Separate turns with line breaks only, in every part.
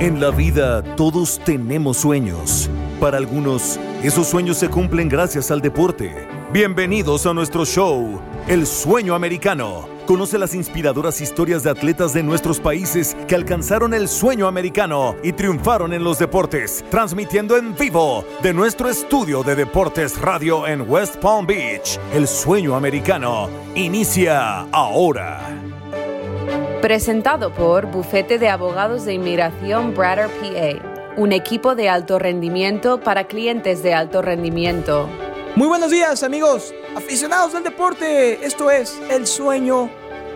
En la vida todos tenemos sueños. Para algunos, esos sueños se cumplen gracias al deporte. Bienvenidos a nuestro show, El Sueño Americano. Conoce las inspiradoras historias de atletas de nuestros países que alcanzaron el sueño americano y triunfaron en los deportes, transmitiendo en vivo de nuestro estudio de Deportes Radio en West Palm Beach. El Sueño Americano inicia ahora.
Presentado por Bufete de Abogados de Inmigración Brader PA, un equipo de alto rendimiento para clientes de alto rendimiento.
Muy buenos días amigos, aficionados del deporte. Esto es El Sueño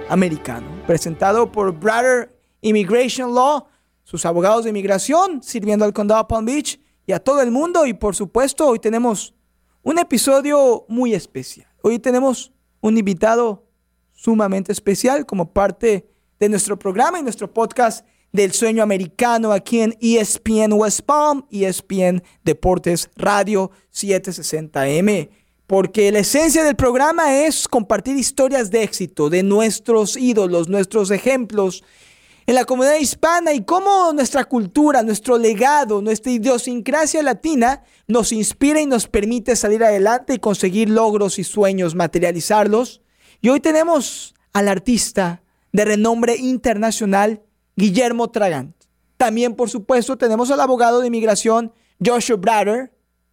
Americano, presentado por Brader Immigration Law, sus abogados de inmigración, sirviendo al condado Palm Beach y a todo el mundo. Y por supuesto, hoy tenemos un episodio muy especial. Hoy tenemos un invitado sumamente especial como parte de nuestro programa y nuestro podcast del sueño americano aquí en ESPN West Palm, ESPN Deportes Radio 760M. Porque la esencia del programa es compartir historias de éxito de nuestros ídolos, nuestros ejemplos en la comunidad hispana y cómo nuestra cultura, nuestro legado, nuestra idiosincrasia latina nos inspira y nos permite salir adelante y conseguir logros y sueños, materializarlos. Y hoy tenemos al artista de renombre internacional, Guillermo Tragant. También, por supuesto, tenemos al abogado de inmigración, Joshua Brader.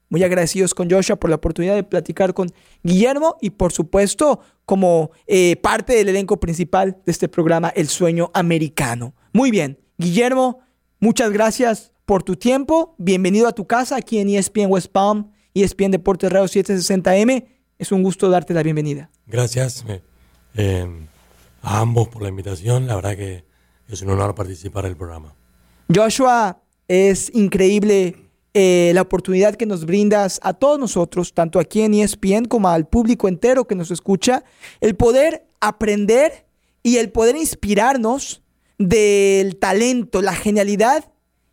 Muy agradecidos con Joshua por la oportunidad de platicar con Guillermo y, por supuesto, como eh, parte del elenco principal de este programa, El Sueño Americano. Muy bien, Guillermo, muchas gracias por tu tiempo. Bienvenido a tu casa aquí en ESPN West Palm, ESPN Deportes Radio 760M. Es un gusto darte la bienvenida.
Gracias. Eh, a ambos por la invitación. La verdad que es un honor participar en el programa.
Joshua, es increíble eh, la oportunidad que nos brindas a todos nosotros, tanto aquí en ESPN como al público entero que nos escucha, el poder aprender y el poder inspirarnos del talento, la genialidad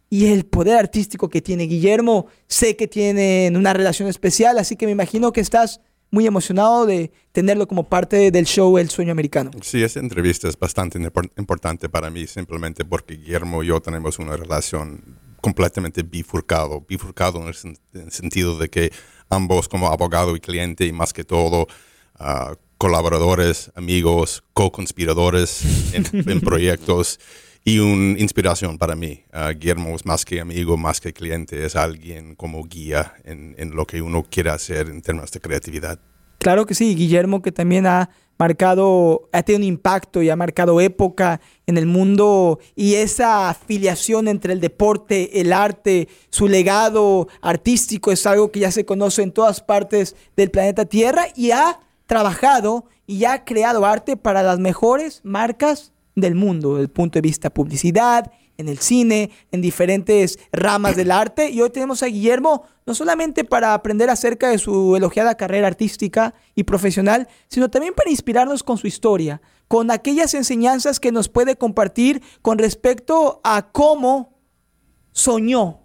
y el poder artístico que tiene Guillermo. Sé que tienen una relación especial, así que me imagino que estás muy emocionado de tenerlo como parte del show El Sueño Americano.
Sí, esta entrevista es bastante importante para mí, simplemente porque Guillermo y yo tenemos una relación completamente bifurcado, bifurcado en el, sentido de que ambos como abogado y cliente y más que todo ah, colaboradores, amigos, co-conspiradores en, proyectos y una inspiración para mí. Ah, Guillermo es más que amigo, más que cliente, es alguien como guía en, en, lo que uno quiere hacer en términos de creatividad.
Claro que sí, Guillermo que también ha marcado, ha tenido un impacto y ha marcado época en el mundo y esa afiliación entre el deporte, el arte, su legado artístico es algo que ya se conoce en todas partes del planeta Tierra y ha trabajado y ha creado arte para las mejores marcas del mundo, desde el punto de vista publicidad, en el cine, en diferentes ramas del arte. Y hoy tenemos a Guillermo no solamente para aprender acerca de su elogiada carrera artística y profesional, sino también para inspirarnos con su historia, con aquellas enseñanzas que nos puede compartir con respecto a cómo soñó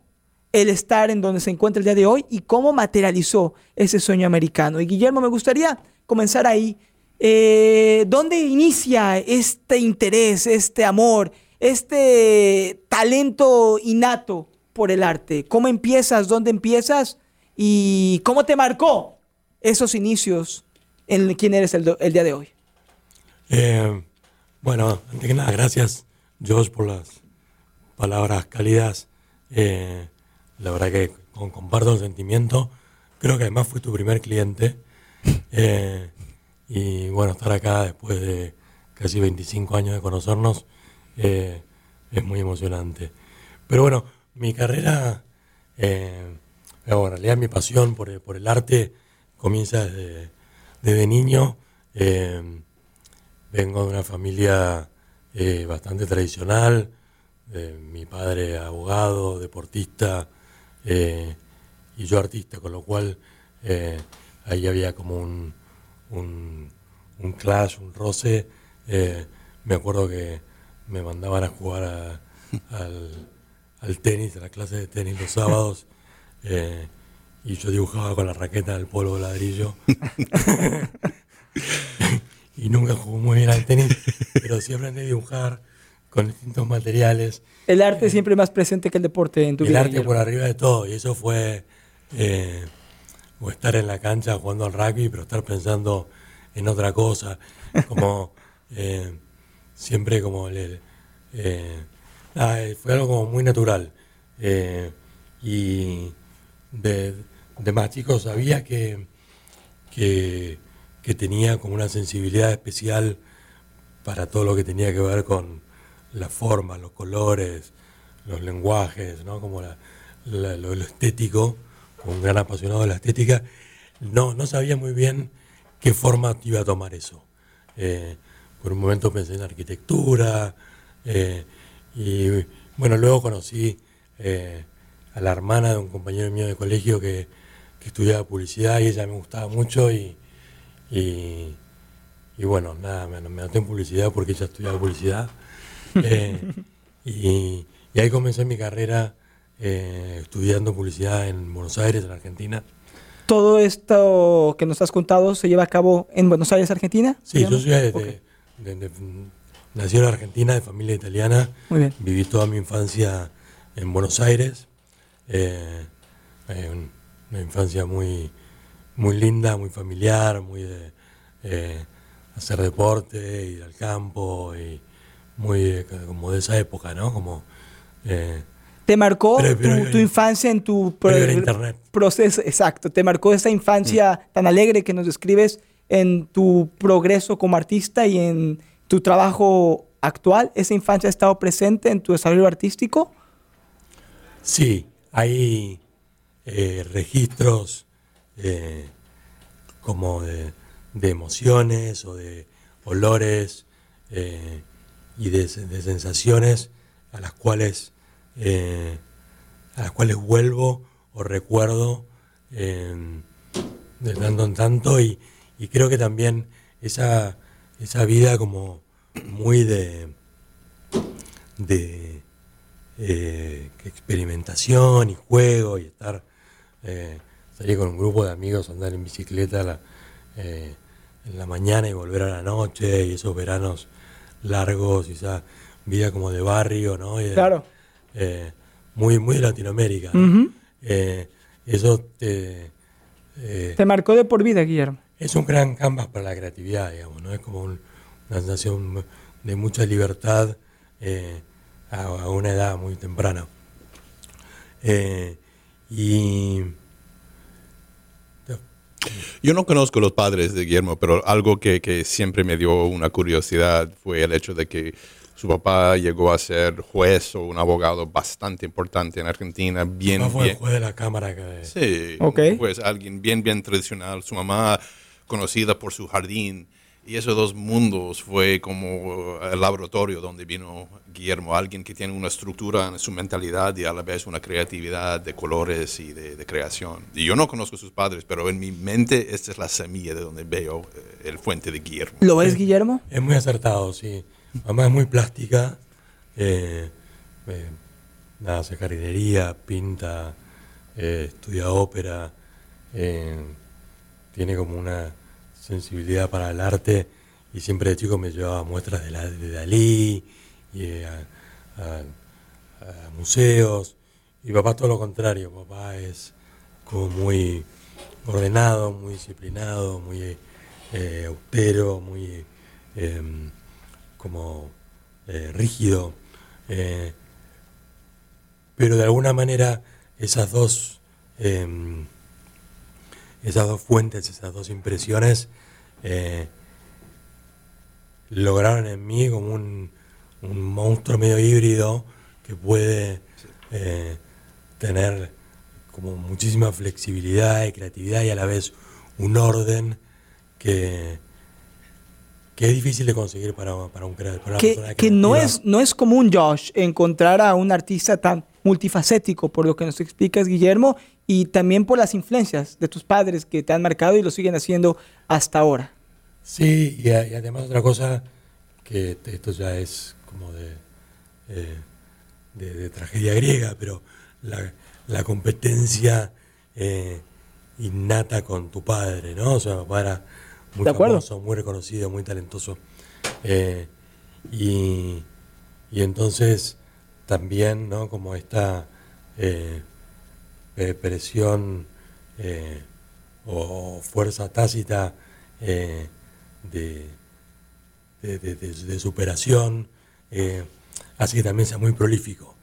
el estar en donde se encuentra el día de hoy y cómo materializó ese sueño americano. Y Guillermo, me gustaría comenzar ahí eh, ¿Dónde inicia este interés, este amor, este talento innato por el arte? ¿Cómo empiezas? ¿Dónde empiezas? ¿Y cómo te marcó esos inicios en quién eres el, día de hoy?
Eh, bueno, antes que nada, gracias, Josh, por las palabras cálidas. Eh, la verdad que comparto el sentimiento. Creo que además fue tu primer cliente. Eh, y bueno, estar acá después de casi 25 años de conocernos eh, es muy emocionante. Pero bueno, mi carrera, eh, en realidad mi pasión por, el arte comienza desde, niño. Eh, vengo de una familia bastante tradicional, mi padre abogado, deportista y yo artista, con lo cual ahí había como un un, un clash, un roce. Eh, me acuerdo que me mandaban a jugar al, tenis, a la clase de tenis los sábados, eh, y yo dibujaba con la raqueta del polvo de ladrillo. y nunca jugué muy bien al tenis, pero sí aprendí a dibujar con distintos materiales.
El arte siempre más presente que el deporte en tu
el
vida.
arte
Guillermo.
por arriba de todo. Y eso fue eh, o estar en la cancha jugando al rugby, pero estar pensando en otra cosa. Como eh, siempre como el, eh, nada, eh, fue algo como muy natural. Eh, y de, de más chico sabía que, que, que tenía como una sensibilidad especial para todo lo que tenía que ver con la forma, los colores, los lenguajes, ¿no? como la- la- lo, lo estético, un gran apasionado de la estética, no, no sabía muy bien qué forma iba a tomar eso. Eh, por un momento pensé en arquitectura, eh, y bueno, luego conocí eh, a la hermana de un compañero mío de colegio que, que estudiaba publicidad y ella me gustaba mucho y, y, y bueno, nada, me, me anoté en publicidad porque ella estudiaba publicidad. Eh, y, y ahí comencé mi carrera eh, estudiando publicidad en Buenos Aires, en Argentina.
Todo esto que nos has contado se lleva a cabo en Buenos Aires, Argentina.
Sí, yo soy de,
Ok.
de- de- nací en Argentina, de familia italiana.
Muy bien.
Viví toda mi infancia en Buenos Aires. eh, eh, un- una infancia muy, muy linda, muy familiar, muy de eh, hacer deporte, ir al campo, y muy eh, como de esa época, ¿no? Como, eh,
¿Te marcó
Pero- pero-
tu, tu infancia en tu pro- proceso? Exacto, ¿te marcó esa infancia tan alegre que nos describes en tu progreso como artista y en tu trabajo actual? ¿Esa infancia ha estado presente en tu desarrollo artístico?
Sí, hay eh, registros eh, como de, de emociones o de olores eh, y de sensaciones a las cuales eh, a las cuales vuelvo o recuerdo eh, de tanto en tanto y, y creo que también esa, esa vida como muy de de eh, experimentación y juego y estar salir con un grupo de amigos, andar en bicicleta en la mañana y volver a la noche y esos veranos largos y esa vida como de barrio, ¿no?
Claro.
Eh, muy, muy de Latinoamérica. ¿no? Eh, eso te, eh,
Te marcó de por vida, Guillermo.
es un gran canvas para la creatividad, digamos, ¿no? Es como un- una sensación de mucha libertad eh, a, a una edad muy temprana. Eh, y
Yo no conozco los padres de Guillermo, pero algo que, que siempre me dio una curiosidad fue el hecho de que su papá llegó a ser juez o un abogado bastante importante en Argentina, bien,
fue el
bien.
juez de la cámara que
Sí,
Ok.
pues alguien bien, bien tradicional. Su mamá conocida por su jardín. Y esos dos mundos fue como el laboratorio donde vino Guillermo, alguien que tiene una estructura en su mentalidad y a la vez una creatividad de colores y de, de creación. Y yo no conozco a sus padres, pero en mi mente esta es la semilla de donde veo eh, el fuente de Guillermo.
¿Lo ves, Guillermo?
Es muy acertado, sí. Mamá es muy plástica. eh, eh, hace jardinería, pinta, eh, estudia ópera. eh, tiene como una sensibilidad para el arte y siempre de chico me llevaba muestras de, la, de Dalí y a, museos. Y papá todo lo contrario, papá es como muy ordenado, muy disciplinado, muy austero, muy como eh, rígido. eh, pero de alguna manera esas dos em, esas dos fuentes, esas dos impresiones eh, lograron en mí como un, un monstruo medio híbrido que puede tener como muchísima flexibilidad y creatividad y a la vez un orden que, que es difícil de conseguir para, para un crea- para
Que, que no, es, no es común, Josh, encontrar a un artista tan multifacético, por lo que nos explicas, Guillermo, y también por las influencias de tus padres que te han marcado y lo siguen haciendo hasta ahora.
Sí, y, a- y además otra cosa, que esto ya es como de, eh, de, de tragedia griega, pero la, la competencia eh, innata con tu padre, ¿no? O sea, era muy
De acuerdo.
famoso, muy reconocido, muy talentoso. eh, y, y entonces también, ¿no? Como esta eh, presión eh, o fuerza tácita de, de, superación hace que también sea muy prolífico.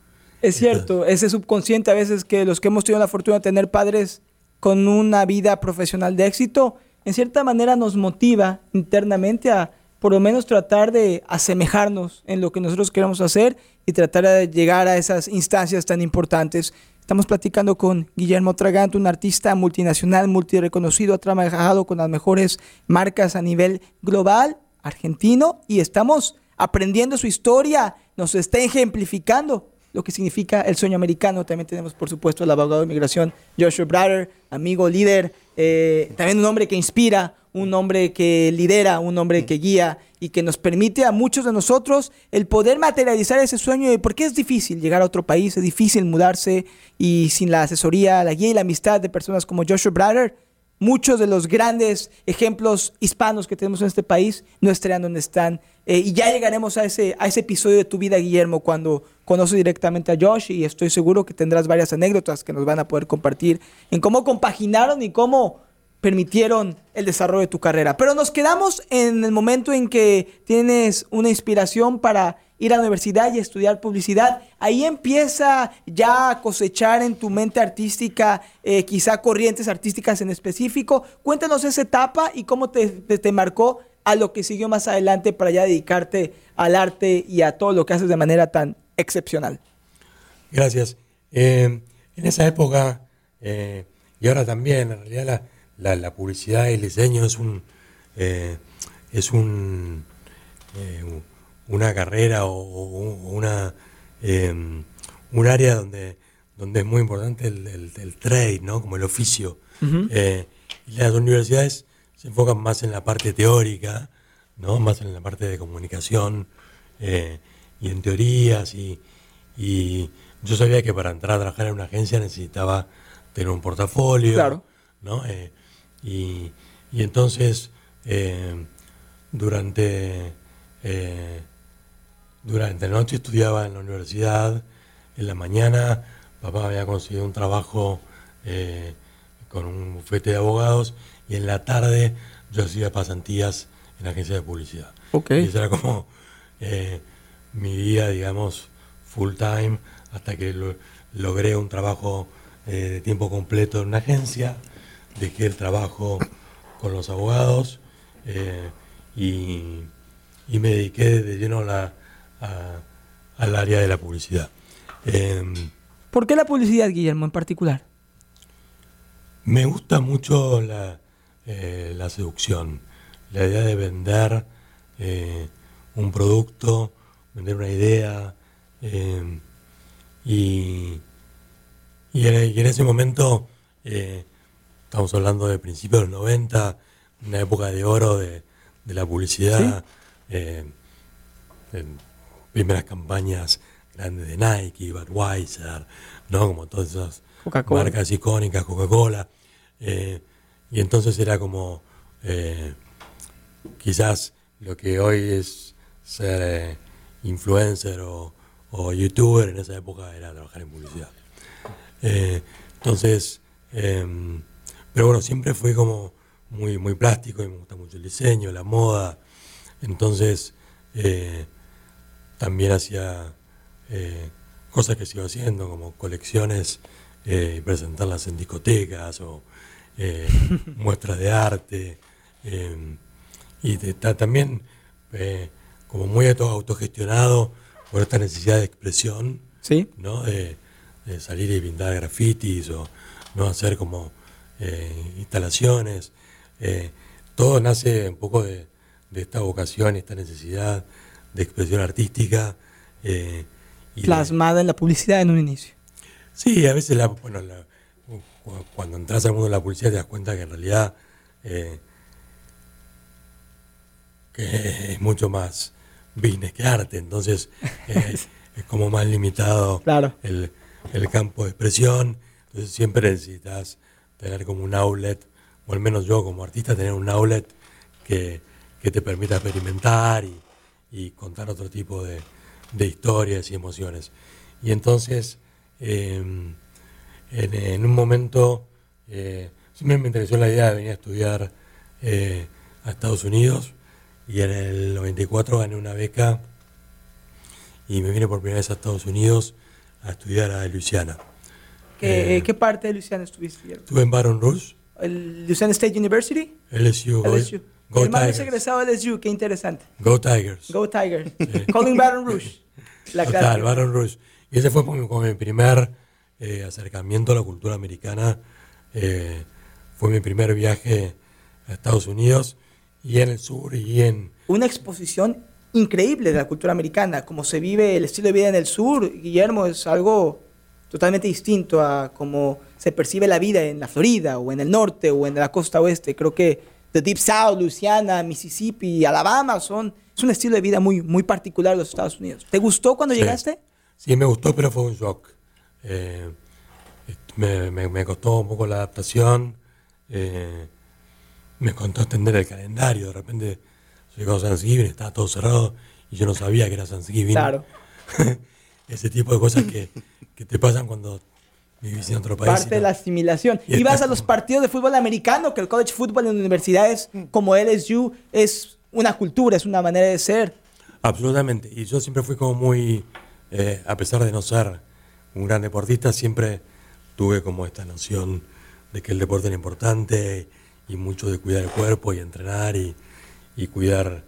Es cierto, ese subconsciente a veces que los que hemos tenido la fortuna de tener padres con una vida profesional de éxito, en cierta manera nos motiva internamente a por lo menos tratar de asemejarnos en lo que nosotros queremos hacer y tratar de llegar a esas instancias tan importantes. Estamos platicando con Guillermo Tragante, un artista multinacional, multireconocido, ha trabajado con las mejores marcas a nivel global, argentino, y estamos aprendiendo su historia, nos está ejemplificando lo que significa el sueño americano. También tenemos, por supuesto, al abogado de inmigración Joshua Brader, amigo, líder, eh, también un hombre que inspira, un hombre que lidera, un hombre que guía y que nos permite a muchos de nosotros el poder materializar ese sueño. Porque es difícil llegar a otro país, es difícil mudarse y sin la asesoría, la guía y la amistad de personas como Joshua Brader, muchos de los grandes ejemplos hispanos que tenemos en este país no estarían donde están. Eh, y ya llegaremos a ese, a ese episodio de tu vida, Guillermo, cuando conoces directamente a Josh y estoy seguro que tendrás varias anécdotas que nos van a poder compartir en cómo compaginaron y cómo permitieron el desarrollo de tu carrera. Pero nos quedamos en el momento en que tienes una inspiración para ir a la universidad y estudiar publicidad. Ahí empieza ya a cosechar en tu mente artística, eh, quizá corrientes artísticas en específico. Cuéntanos esa etapa y cómo te, te, marcó a lo que siguió más adelante para ya dedicarte al arte y a todo lo que haces de manera tan excepcional.
Gracias. Eh, en esa época, eh, y ahora también, en realidad la, la, publicidad y el diseño es un eh, es un una carrera o, una un área donde donde es muy importante el, trade no como el oficio eh, y las universidades se enfocan más en la parte teórica no más en la parte de comunicación y en teorías y, y yo sabía que para entrar a trabajar en una agencia necesitaba tener un portafolio
claro.
¿no? Y, entonces, eh, durante, eh, durante la noche estudiaba en la universidad, en la mañana papá había conseguido un trabajo eh, con un bufete de abogados y en la tarde yo hacía pasantías en la agencia de publicidad.
Okay.
Y ese era como mi día, digamos, full time, hasta que logré un trabajo de tiempo completo en una agencia dejé el trabajo con los abogados eh, y, me dediqué de lleno la, al área de la publicidad.
Em, ¿Por qué la publicidad, Guillermo, en particular?
Me gusta mucho la, eh, la seducción, la idea de vender eh, un producto, vender una idea. Em, y, y, en, ese momento Estamos hablando de principios de los 90, una época de oro de, la publicidad, eh, primeras campañas grandes de Nike, Budweiser, ¿no? como todas esas marcas icónicas, Coca-Cola. Eh, y entonces era como eh, quizás lo que hoy es ser influencer o, youtuber, en esa época era trabajar en publicidad. entonces, em, pero bueno, siempre fue como muy, muy plástico y me gusta mucho el diseño, la moda. Entonces, eh, también hacía eh, cosas que sigo haciendo, como colecciones eh, y presentarlas en discotecas o muestras de arte. y está también como muy autogestionado por esta necesidad de expresión,
¿Sí?
¿no? De, de, salir y pintar grafitis o no hacer como eh, instalaciones. Eh, todo nace un poco de, esta vocación y esta necesidad de expresión artística.
Eh, Plasmada en la publicidad en un inicio.
Sí, a veces bueno, cuando entras al mundo de la publicidad te das cuenta que en realidad que es mucho más business que arte, entonces es como más limitado
claro.
el, el campo de expresión, entonces siempre necesitas tener como un outlet, o al menos yo como artista, tener un outlet que, te permita experimentar y, contar otro tipo de, de historias y emociones. Y entonces, em, en, un momento, eh, siempre me interesó la idea de venir a estudiar eh, a Estados Unidos y en el 94 gané una beca y me vine por primera vez a Estados Unidos a estudiar a Luisiana.
¿Qué, eh, ¿qué parte de Luisiana estuviste?
Estuve en Baton Rouge.
¿El Louisiana State University?
LSU.
LSU.
Go,
Mi hermano es egresado de LSU, qué interesante.
Go Tigers.
Go Tigers. Calling Baton Rouge.
La Total, Baton Rouge. Y ese fue como, mi primer eh, acercamiento a la cultura americana. Eh, fue mi primer viaje a Estados Unidos y en el sur y en...
Una exposición increíble de la cultura americana, como se vive el estilo de vida en el sur, Guillermo, es algo totalmente distinto a cómo se percibe la vida en la Florida o en el norte o en la costa oeste. Creo que The Deep South, Louisiana, Mississippi, Alabama son es un estilo de vida muy muy particular de los Estados Unidos. ¿Te gustó cuando llegaste?
Sí, me gustó, pero fue un shock. Eh, me, me, costó un poco la adaptación. Eh, me costó entender el calendario. De repente llegó a Thanksgiving, estaba todo cerrado y yo no sabía que era Thanksgiving.
Claro.
Ese tipo de cosas que, que te pasan cuando vivís en otro país.
Parte de la asimilación. Y vas a los partidos de fútbol americano, que el college football en universidades como LSU es una cultura, es una manera de ser.
Absolutamente. Y yo siempre fui como muy, eh, a pesar de no ser un gran deportista, siempre tuve como esta noción de que el deporte era importante y mucho de cuidar el cuerpo y entrenar y, y cuidar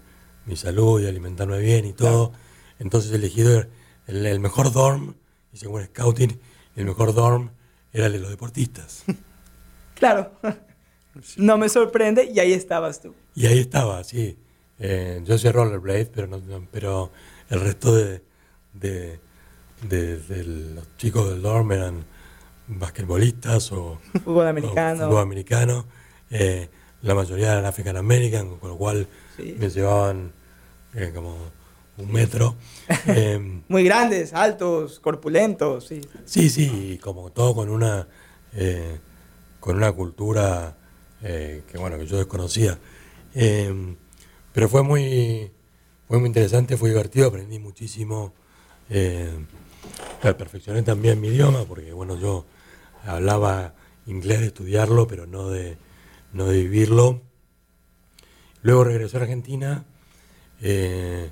mi salud y alimentarme bien y todo. Entonces he elegido el, mejor dorm, y según scouting, el mejor dorm era el de los deportistas.
Claro, no me sorprende y ahí estabas tú.
Y ahí estaba, sí. Eh, yo soy rollerblade, pero, no, pero el resto de, de, los chicos del dorm eran basquetbolistas o
fútbol americano.
fútbol americano. Eh, la mayoría eran African American, con lo cual me llevaban eh, como un metro.
Em, Muy grandes, altos, corpulentos, sí.
Sí, sí, como todo con una, eh, con una cultura eh, que, bueno, que yo desconocía. Pero fue muy, fue muy interesante, fue divertido, aprendí muchísimo. Perfeccioné también mi idioma, porque, bueno, yo hablaba inglés de estudiarlo, pero no de, no de vivirlo. Luego regresé a Argentina. Eh,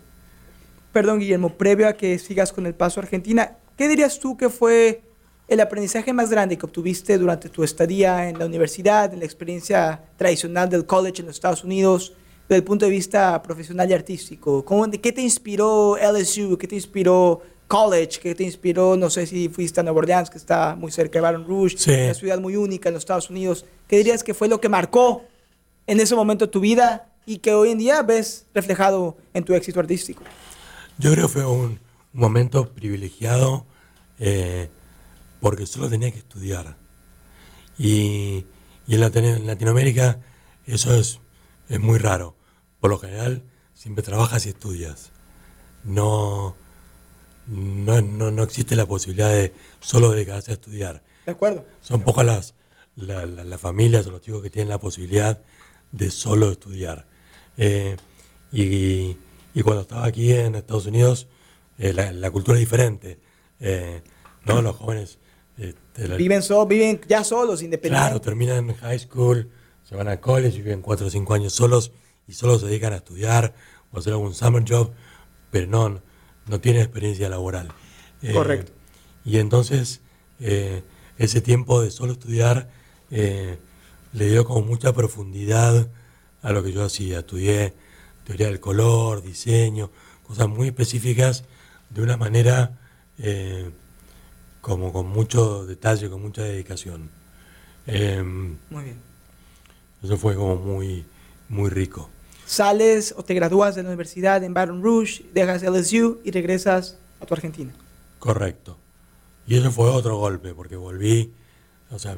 perdón Guillermo, previo a que sigas con el paso a Argentina, ¿qué dirías tú que fue el aprendizaje más grande que obtuviste durante tu estadía en la universidad, en la experiencia tradicional del college en los Estados Unidos, desde el punto de vista profesional y artístico? ¿Qué te inspiró LSU? ¿Qué te inspiró college? ¿Qué te inspiró, no sé si fuiste a Nueva Orleans, que está muy cerca de Baton Rouge, una ciudad muy única en los Estados Unidos? ¿Qué dirías que fue lo que marcó en ese momento tu vida y que hoy en día ves reflejado en tu éxito artístico?
Yo creo que fue un, momento privilegiado eh, porque solo tenía que estudiar. Y, en, Latinoamérica eso es, es muy raro. Por lo general siempre trabajas y estudias. No, no, no, existe la posibilidad de solo dedicarse a estudiar.
De acuerdo.
Son pocas las, las familias o los chicos que tienen la posibilidad de solo estudiar. Eh, y, y cuando estaba aquí en Estados Unidos, eh, la, cultura es diferente. Eh, ¿no? Los jóvenes...
Este, viven, so, viven ya solos, independientes.
Claro, terminan high school, se van a college, viven cuatro o cinco años solos y solo se dedican a estudiar o hacer algún summer job, pero no, no tienen experiencia laboral.
Eh, Correcto.
Y entonces ese tiempo de solo estudiar le dio como mucha profundidad a lo que yo hacía. Estudié teoría del color, diseño, cosas muy específicas de una manera eh, como con mucho detalle, con mucha dedicación.
Em, muy bien.
Eso fue como muy, muy rico.
Sales o te gradúas de la universidad en Baton Rouge, dejas LSU y regresas a tu Argentina.
Correcto. Y eso fue otro golpe, porque volví, o sea,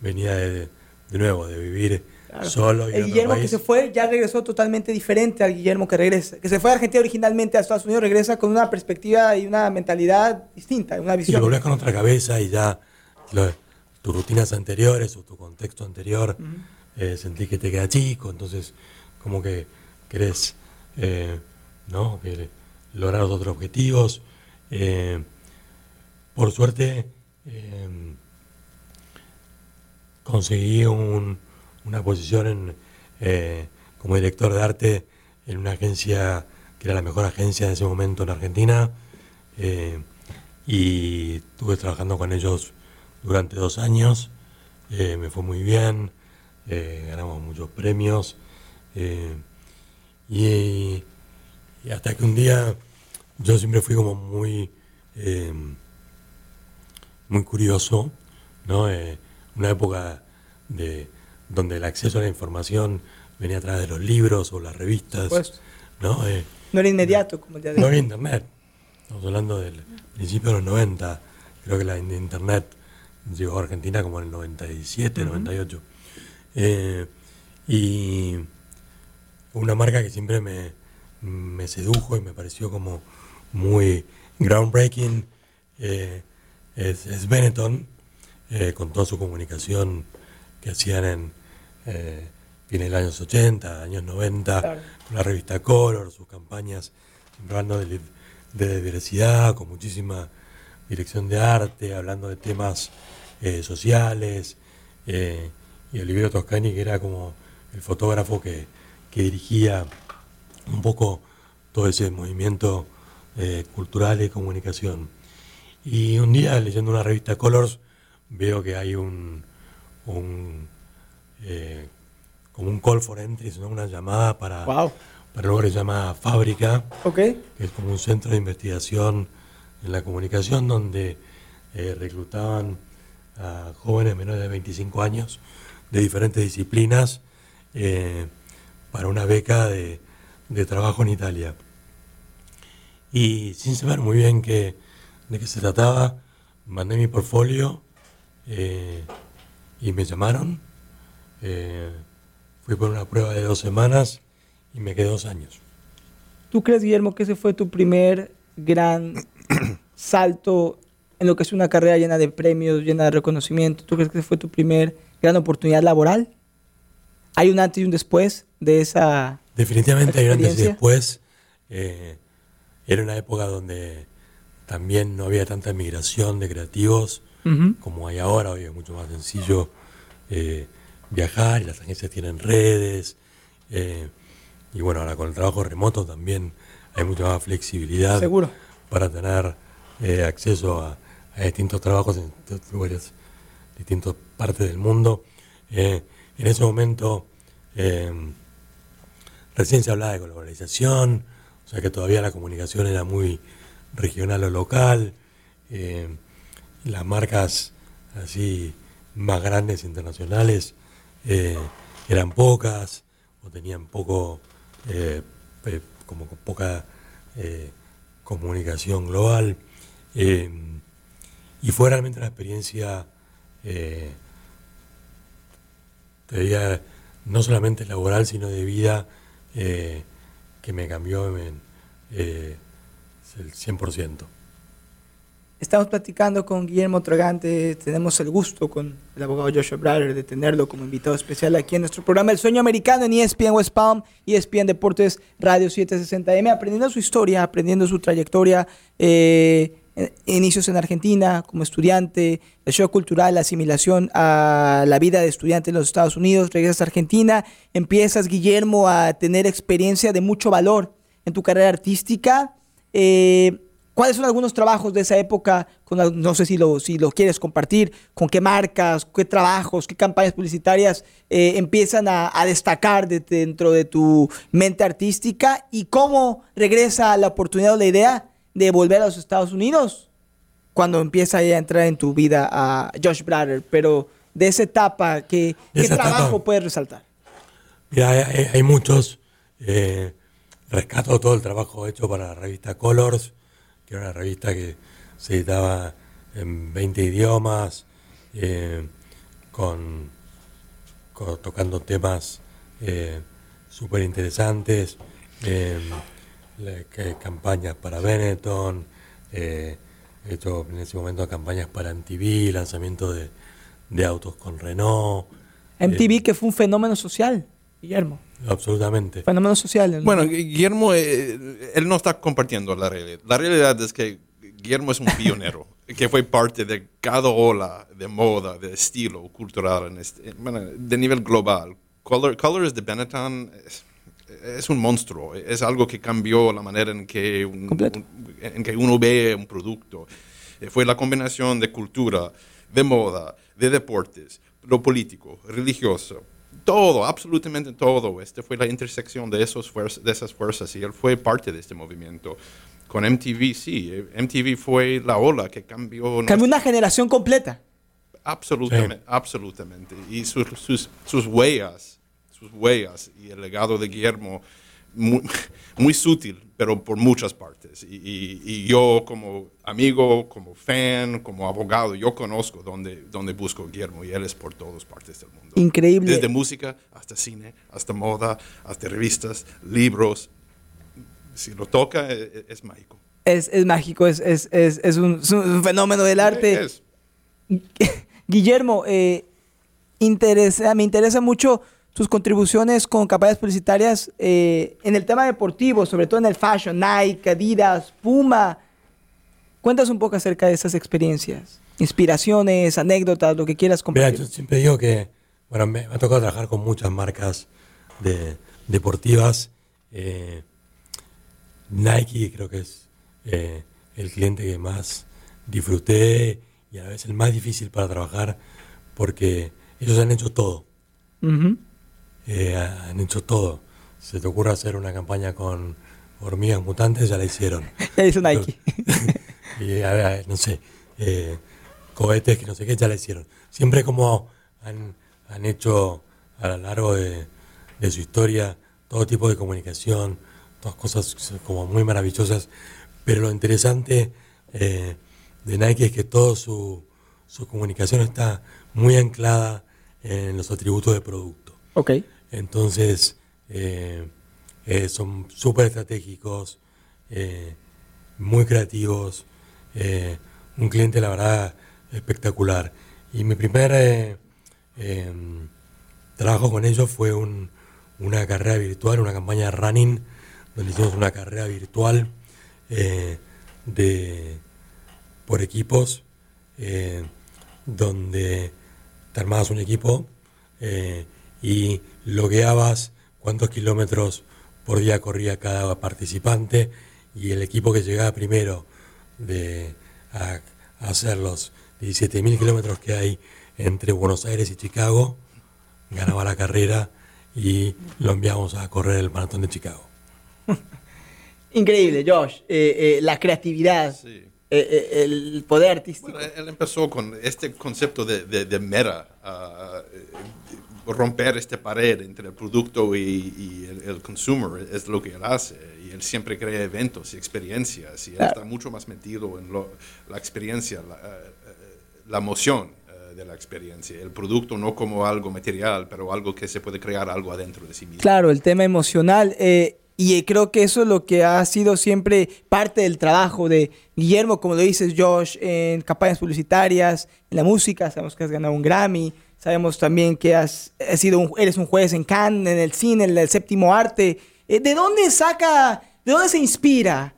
venía de, de nuevo, de vivir Solo
el Guillermo que se fue ya regresó totalmente diferente al Guillermo que regresa. Que se fue a Argentina originalmente a Estados Unidos, regresa con una perspectiva y una mentalidad distinta, una visión.
Y volvés con otra cabeza y ya tus rutinas anteriores o tu contexto anterior eh, sentís que te queda chico, entonces como que querés, eh, ¿no? Lograr otros objetivos. por suerte, conseguí una posición como director de arte en una agencia que era la mejor agencia en ese momento en Argentina. y estuve trabajando con ellos durante dos años. me fue muy bien eh, ganamos muchos premios. Eh, y, hasta que un día yo siempre fui como muy, eh, muy curioso, ¿no? una época de, donde el acceso a la información venía a través de los libros o las revistas. ¿no?
no era inmediato, como
ya No era internet. Estamos hablando del principio de los 90. Creo que la internet llegó a Argentina como en el 97, 98. Eh, y una marca que siempre me, sedujo y me pareció como muy groundbreaking eh, es, Benetton, eh, con toda su comunicación que hacían en fines de los años 80, años 90, con la revista Color, sus campañas hablando de, de, diversidad, con muchísima dirección de arte, hablando de temas sociales y Oliviero Toscani, que era como el fotógrafo que, dirigía un poco todo ese movimiento eh, cultural y comunicación. Y un día, leyendo una revista Colors, veo que hay un, eh, como un call for entry, una llamada para, para algo que se llama Fábrica,
que
es como un centro de investigación en la comunicación donde eh, reclutaban a jóvenes menores de 25 años de diferentes disciplinas para una beca de, trabajo en Italia. Y sin saber muy bien qué, de qué se trataba, mandé mi portfolio eh, y me llamaron. Eh, fui por una prueba de dos semanas y me quedé dos años.
¿Tú crees, Guillermo, que ese fue tu primer gran salto en lo que es una carrera llena de premios, llena de reconocimiento? ¿Tú crees que ese fue tu primer gran oportunidad laboral? ¿Hay un antes y un después de esa
Definitivamente hay un antes y después. Eh, era una época donde también no había tanta migración de creativos como hay ahora. Hoy es mucho más sencillo eh, viajar y las agencias tienen redes. Eh, y bueno, ahora con el trabajo remoto también hay mucha más flexibilidad
Seguro.
para tener acceso a, a, distintos trabajos en lugares distintas partes del mundo. Eh, en ese momento eh, recién se hablaba de globalización, o sea que todavía la comunicación era muy regional o local. Eh, las marcas así más grandes internacionales eran pocas o tenían poco como poca comunicación global y fue realmente una experiencia eh, te diría, no solamente laboral, sino de vida, eh, que me cambió en, eh, el 100%.
Estamos platicando con Guillermo Tragante, tenemos el gusto con el abogado Joshua Brader de tenerlo como invitado especial aquí en nuestro programa El Sueño Americano en ESPN West Palm, ESPN Deportes Radio 760M, aprendiendo su historia, aprendiendo su trayectoria. Eh, inicios en Argentina como estudiante, el shock cultural, la asimilación a la vida de estudiante en los Estados Unidos, regresas a Argentina, empiezas, Guillermo, a tener experiencia de mucho valor en tu carrera artística. Eh, ¿Cuáles son algunos trabajos de esa época? no sé si lo, si lo quieres compartir, con qué marcas, qué trabajos, qué campañas publicitarias eh, empiezan a, destacar dentro de tu mente artística y cómo regresa la oportunidad o la idea de volver a los Estados Unidos cuando empieza a entrar en tu vida a Josh Brader, pero de esa etapa, ¿qué, trabajo puedes resaltar?
Mira, hay, muchos. Eh, rescato todo el trabajo hecho para la revista Colors, que era una revista que se editaba en 20 idiomas, eh, con, tocando temas eh, súper interesantes. Eh, campañas para Benetton, eh, he hecho en ese momento campañas para MTV, lanzamiento de, autos con Renault.
MTV eh, que fue un fenómeno social Guillermo.
Absolutamente.
Fenómenos sociales. ¿no?
Bueno, Guillermo, eh, él no está compartiendo la realidad. La realidad es que Guillermo es un pionero que fue parte de cada ola de moda, de estilo cultural en este, bueno, de nivel global. Color, Colors de Benetton es, un monstruo, es algo que cambió la manera en que, un- un- en que uno ve un producto. Eh, Fue la combinación de cultura, de moda, de deportes, lo político, religioso, todo, absolutamente todo. Este fue la intersección de, esos de esas fuerzas y él fue parte de este movimiento. Con MTV, sí, eh, MTV fue la ola que cambió.
Cambió una generación completa.
Absolutamente, absolutamente. Y sus, sus, sus huellas, sus huellas y el legado de Guillermo, muy, muy sutil, pero por muchas partes. Y, y- y yo como amigo, como fan, como abogado, yo conozco dónde, dónde busco a Guillermo y él es por todas partes del mundo.
Increíble.
Desde música hasta cine, hasta moda, hasta revistas, libros. Si lo toca, e- e- es, mágico.
Es, es mágico, es, es, es, es un, es un fenómeno del arte.
Es.
Guillermo, eh, interesa, me interesa mucho tus contribuciones con campañas publicitarias eh, en el tema deportivo, sobre todo en el fashion, Nike, Adidas, Puma. Cuéntanos un poco acerca de esas experiencias, inspiraciones, anécdotas, lo que quieras
Mira,
compartir.
yo siempre digo que, bueno, me, ha tocado trabajar con muchas marcas de, deportivas. eh, Nike creo que es eh, el cliente que más disfruté y a la vez el más difícil para trabajar porque ellos han hecho todo.
Ujú.
Eh, han hecho todo. Se te ocurre hacer una campaña con hormigas mutantes, ya la hicieron.
Ya hizo Nike.
y a ver, no sé, eh, cohetes que no sé qué, ya la hicieron. Siempre como han, han hecho a lo largo de, de su historia todo tipo de comunicación, todas cosas como muy maravillosas, pero lo interesante eh, de Nike es que toda su, su comunicación está muy anclada en los atributos de producto.
ok.
Entonces, eh, eh, son súper estratégicos, eh, muy creativos, un cliente, la verdad, espectacular. Y mi primer em, trabajo con ellos fue un- una carrera virtual, una campaña running, donde hicimos una carrera virtual de, por equipos, donde te armabas un equipo y logueabas cuántos kilómetros por día corría cada participante y el equipo que llegaba primero de, a, a hacer los 17.000 kilómetros que hay entre Buenos Aires y Chicago ganaba la carrera y lo enviamos a correr el maratón de Chicago.
Increíble, Josh. Eh, eh, la creatividad,
Sí.
eh, eh, el poder artístico.
Bueno, él empezó con este concepto de, de, de meta, ah, eh, romper esta pared entre el producto y, y el, el consumer, es lo que él hace. Y él siempre crea eventos y experiencias, y él está mucho más metido en lo- la experiencia, la, eh, eh, la emoción eh, de la experiencia. El producto no como algo material, pero algo que se puede crear algo adentro de sí mismo.
Claro, el tema emocional. eh, y creo que eso es lo que ha sido siempre parte del trabajo de Guillermo, como lo dices, Josh, en campañas publicitarias, en la música. Sabemos que has ganado un Grammy. Sabemos también que has, has sido un- eres un juez en Cannes, en el cine, en el séptimo arte. Eh, ¿De dónde saca, de dónde se inspira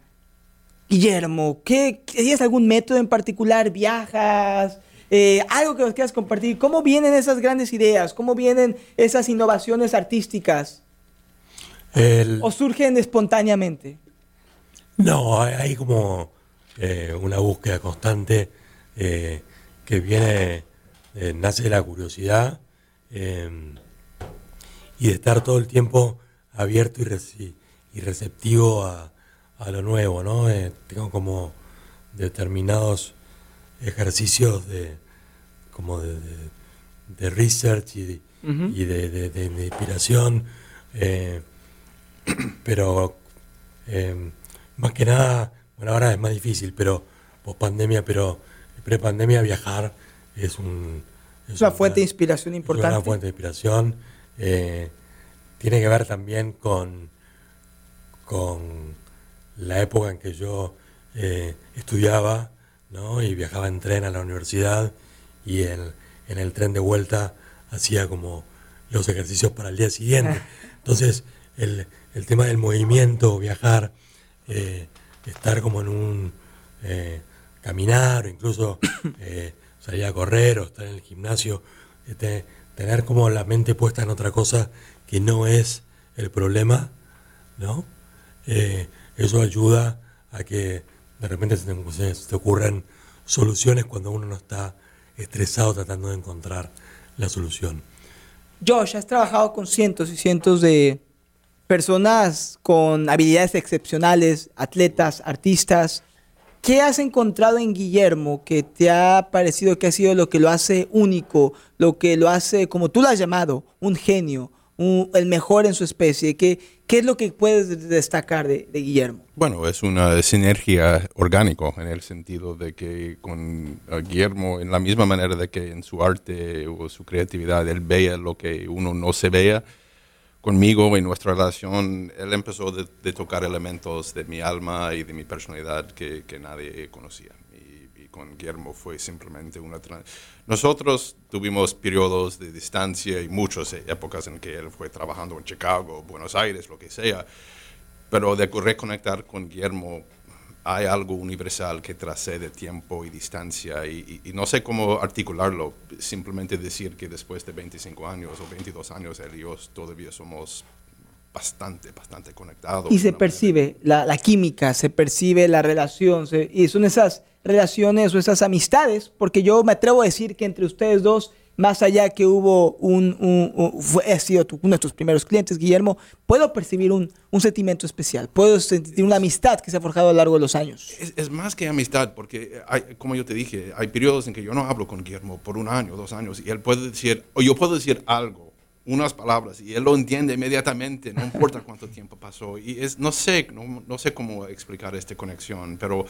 Guillermo? ¿Qué, ¿Tienes algún método en particular? ¿Viajas? Eh, algo que nos quieras compartir. ¿Cómo vienen esas grandes ideas? ¿Cómo vienen esas innovaciones artísticas?
El-
¿O surgen espontáneamente?
No, hay, como eh, una búsqueda constante que viene, eh, nace de la curiosidad eh, y de estar todo el tiempo abierto y, reci- y receptivo a, a lo nuevo, ¿no? Eh, tengo como determinados ejercicios de como de, de- de research y de, y de- inspiración. eh, pero eh, más que nada, bueno, ahora es más difícil, pero post pandemia, pero pre pandemia viajar es un
Es una fuente de inspiración
es
importante.
una fuente de inspiración. eh, tiene que ver también con, con la época en que yo eh, estudiaba ¿no? y viajaba en tren a la universidad y el- en el tren de vuelta hacía como los ejercicios para el día siguiente. Entonces, el, el tema del movimiento, viajar, eh, estar como en un eh, caminar o incluso eh, salir a correr o estar en el gimnasio, este, tener como la mente puesta en otra cosa que no es el problema, ¿no? eso ayuda a que de repente se te, se te ocurran soluciones cuando uno no está estresado tratando de encontrar la solución.
Josh, has trabajado con cientos y cientos de personas con habilidades excepcionales, atletas, artistas. ¿Qué has encontrado en Guillermo que te ha parecido que ha sido lo que lo hace único, lo que lo hace, como tú lo has llamado, un genio, el mejor en su especie? ¿Qué, ¿Qué es lo que puedes destacar de, Guillermo?
Bueno, es una sinergia orgánico en el sentido de que con Guillermo, en la misma manera de que en su arte o su creatividad él vea lo que uno no se vea, conmigo en nuestra relación, él empezó de, tocar elementos de mi alma y de mi personalidad que, que nadie conocía. Y, con Guillermo fue simplemente una... Nosotros tuvimos periodos de distancia y muchas épocas en que él fue trabajando en Chicago, Buenos Aires, lo que sea, pero de reconectar con Guillermo hay algo universal que trascede tiempo y distancia y, no sé cómo articularlo, simplemente decir que después de 25 años o 22 años él y yo todavía somos bastante, bastante conectados.
Y se percibe la, la, química, se percibe la relación, y son esas relaciones o esas amistades, porque yo me atrevo a decir que entre ustedes dos más allá que hubo un, un, fue, ha sido uno de tus primeros clientes, Guillermo, puedo percibir un, un, sentimiento especial, puedo sentir una amistad que se ha forjado a lo largo de los años.
Es, más que amistad, porque hay, como yo te dije, hay periodos en que yo no hablo con Guillermo por un año, dos años, y él puede decir, o yo puedo decir algo, unas palabras, y él lo entiende inmediatamente, no importa cuánto tiempo pasó, y es, no sé, no, no sé cómo explicar esta conexión, pero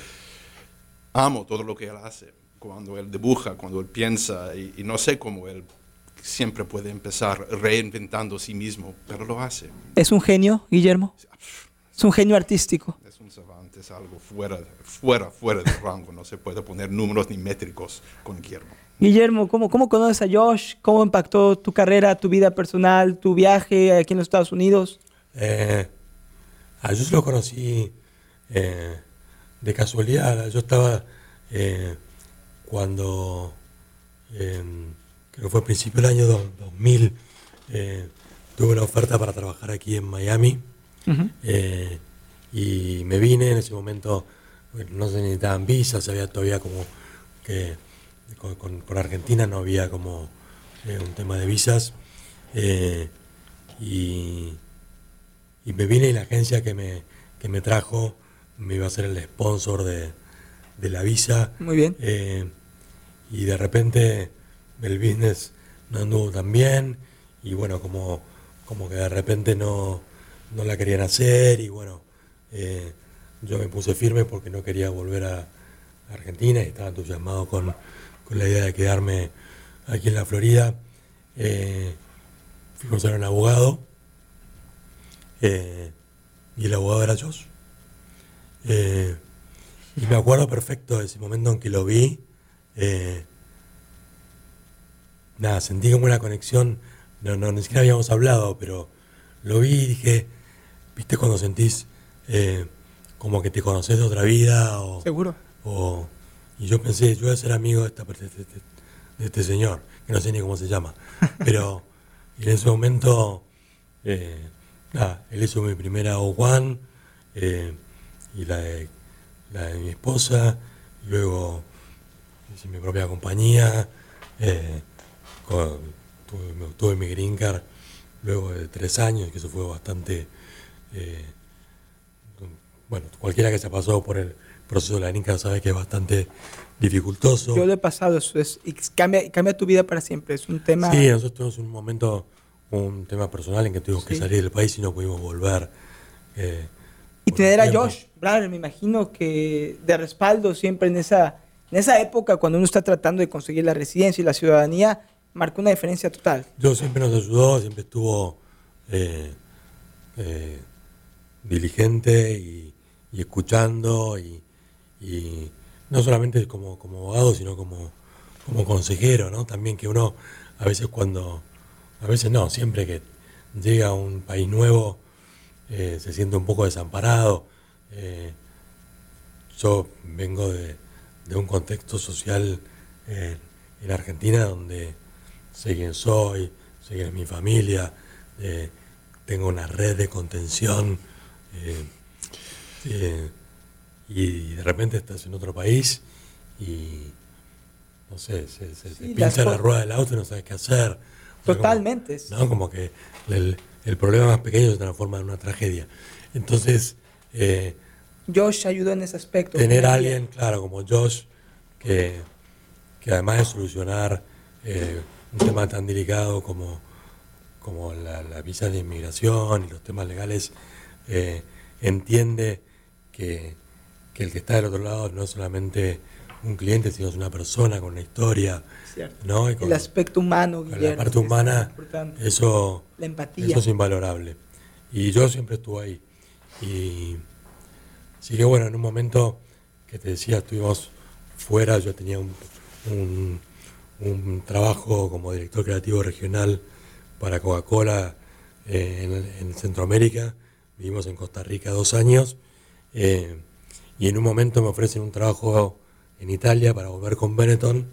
amo todo lo que él hace cuando él dibuja, cuando él piensa, y, no sé cómo él siempre puede empezar reinventando a sí mismo, pero lo hace.
¿Es un genio, Guillermo? Es un genio artístico.
Es un savante, es algo fuera, fuera, fuera de rango, no se puede poner números ni métricos con Guillermo.
Guillermo, ¿cómo, ¿cómo conoces a Josh? ¿Cómo impactó tu carrera, tu vida personal, tu viaje aquí en los Estados Unidos?
Eh, a Josh lo conocí eh, de casualidad. Yo estaba eh, cuando, em, creo que fue a principios del año 2000, eh, tuve una oferta para trabajar aquí en Miami eh, y me vine en ese momento, no se necesitaban visas, había todavía como que con, Argentina no había como eh, un tema de visas y, y, me vine y la agencia que me, que me trajo me iba a ser el sponsor de, de la visa.
Muy bien
y de repente el business no anduvo tan bien y bueno, como, como que de repente no, no la querían hacer y bueno, eh, yo me puse firme porque no quería volver a Argentina y estaba entusiasmado con, con la idea de quedarme aquí en la Florida. Eh, fuimos a un abogado eh, y el abogado era. Eh, y me acuerdo perfecto de ese momento en que lo vi eh, nada, sentí como una conexión, no, no, ni siquiera habíamos hablado, pero lo vi y dije, ¿viste cuando sentís eh, como que te conoces de otra vida? O,
Seguro.
O, y yo pensé, yo voy a ser amigo de, esta, de, este señor, que no sé ni cómo se llama, pero en ese momento, eh, nada, él hizo mi primera O1 y la la de mi esposa, luego hice mi propia compañía, eh, tuve, mi green card luego de tres años, que eso fue bastante, eh, bueno, cualquiera que se ha pasado por el proceso de la green card sabe que es bastante dificultoso.
Yo lo he pasado, eso es, cambia, cambia tu vida para siempre, es un tema...
Sí, nosotros tuvimos un momento, un tema personal en que tuvimos que salir del país y no pudimos volver.
Eh, y tener a Josh Brother, me imagino que de respaldo siempre en esa en esa época, cuando uno está tratando de conseguir la residencia y la ciudadanía, marcó una diferencia total.
Yo siempre nos ayudó, siempre estuvo eh, eh, diligente y, escuchando, y, no solamente como, como abogado, sino como, como consejero, ¿no? También que uno, a veces cuando, a veces no, siempre que llega a un país nuevo eh, se siente un poco desamparado. Eh, yo vengo de, un contexto social eh, en Argentina donde sé quién soy, sé quién es mi familia, tengo una red de contención y de repente estás en otro país y no sé, se, se, pincha la rueda del auto y no sabes qué hacer.
Totalmente.
Como, ¿no? como que el, el, problema más pequeño se transforma en una tragedia. Entonces...
Eh, Josh ayudó en ese aspecto.
Tener a alguien, claro, como Josh, que, que además de solucionar eh, un tema tan delicado como, como la, visa de inmigración y los temas legales, eh, entiende que, que el que está del otro lado no es solamente un cliente, sino es una persona con una historia. ¿No?
el aspecto humano,
Guillermo. La parte humana, eso,
la empatía.
eso es invalorable. Y yo siempre estuve ahí. Y sí que bueno, en un momento que te decía, estuvimos fuera, yo tenía un, un, trabajo como director creativo regional para Coca-Cola eh, en, Centroamérica. Vivimos en Costa Rica dos años. Eh, y en un momento me ofrecen un trabajo en Italia para volver con Benetton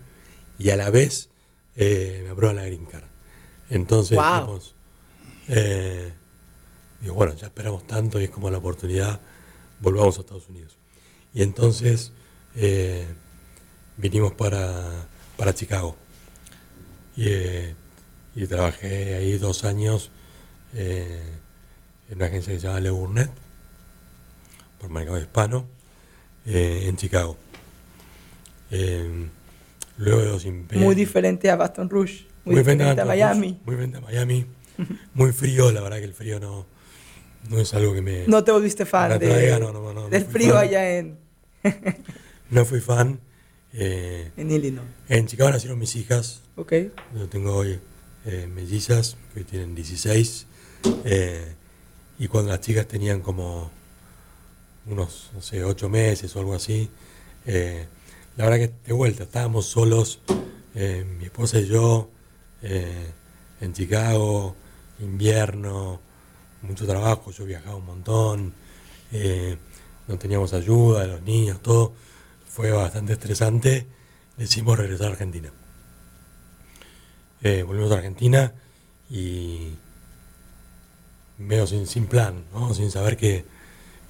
y a la vez eh, me aprueban la Green Card. Entonces, eh, digo, bueno, ya esperamos tanto y es como la oportunidad, volvamos a Estados Unidos. Y entonces eh, vinimos para, para Chicago. Y, y, trabajé ahí dos años en una agencia que se llama Le Burnett, por mercado hispano, en Chicago. Luego
Muy diferente a Baton Rouge, muy, diferente, a Miami.
muy diferente a Miami. muy frío, la verdad que el frío no, no es algo que me...
No te volviste fan de, del frío allá en...
no fui fan. Eh,
en Illinois.
En Chicago nacieron mis hijas.
Ok.
Yo tengo hoy eh, mellizas, que tienen 16. Eh, y cuando las chicas tenían como unos, no sé, 8 meses o algo así, eh, la verdad que de vuelta, estábamos solos, eh, mi esposa y yo, eh, en Chicago, invierno, mucho trabajo, yo viajaba un montón, eh, no teníamos ayuda los niños, todo, fue bastante estresante, decidimos regresar a Argentina. volvimos a Argentina y medio sin, sin plan, sin saber qué,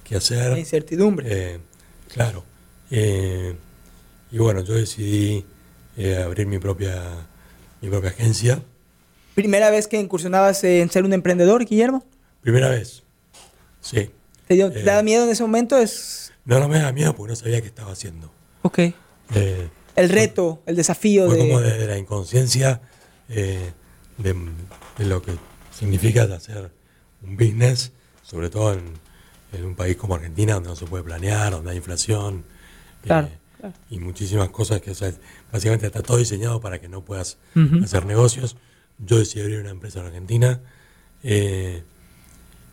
qué hacer.
La incertidumbre.
claro. Y bueno, yo decidí eh, abrir mi propia, mi propia agencia.
¿Primera vez que incursionabas en ser un emprendedor, Guillermo?
Primera vez, sí.
¿Te, dio, daba eh, miedo en ese momento? Es...
No, no me daba miedo porque no sabía qué estaba haciendo.
Ok. Eh, el reto, el desafío
fue
de...
como de, la inconsciencia de, lo que significa hacer un business, sobre todo en, en, un país como Argentina, donde no se puede planear, donde hay inflación.
Claro
y muchísimas cosas que, básicamente está todo diseñado para que no puedas hacer negocios. Yo decidí abrir una empresa en Argentina eh,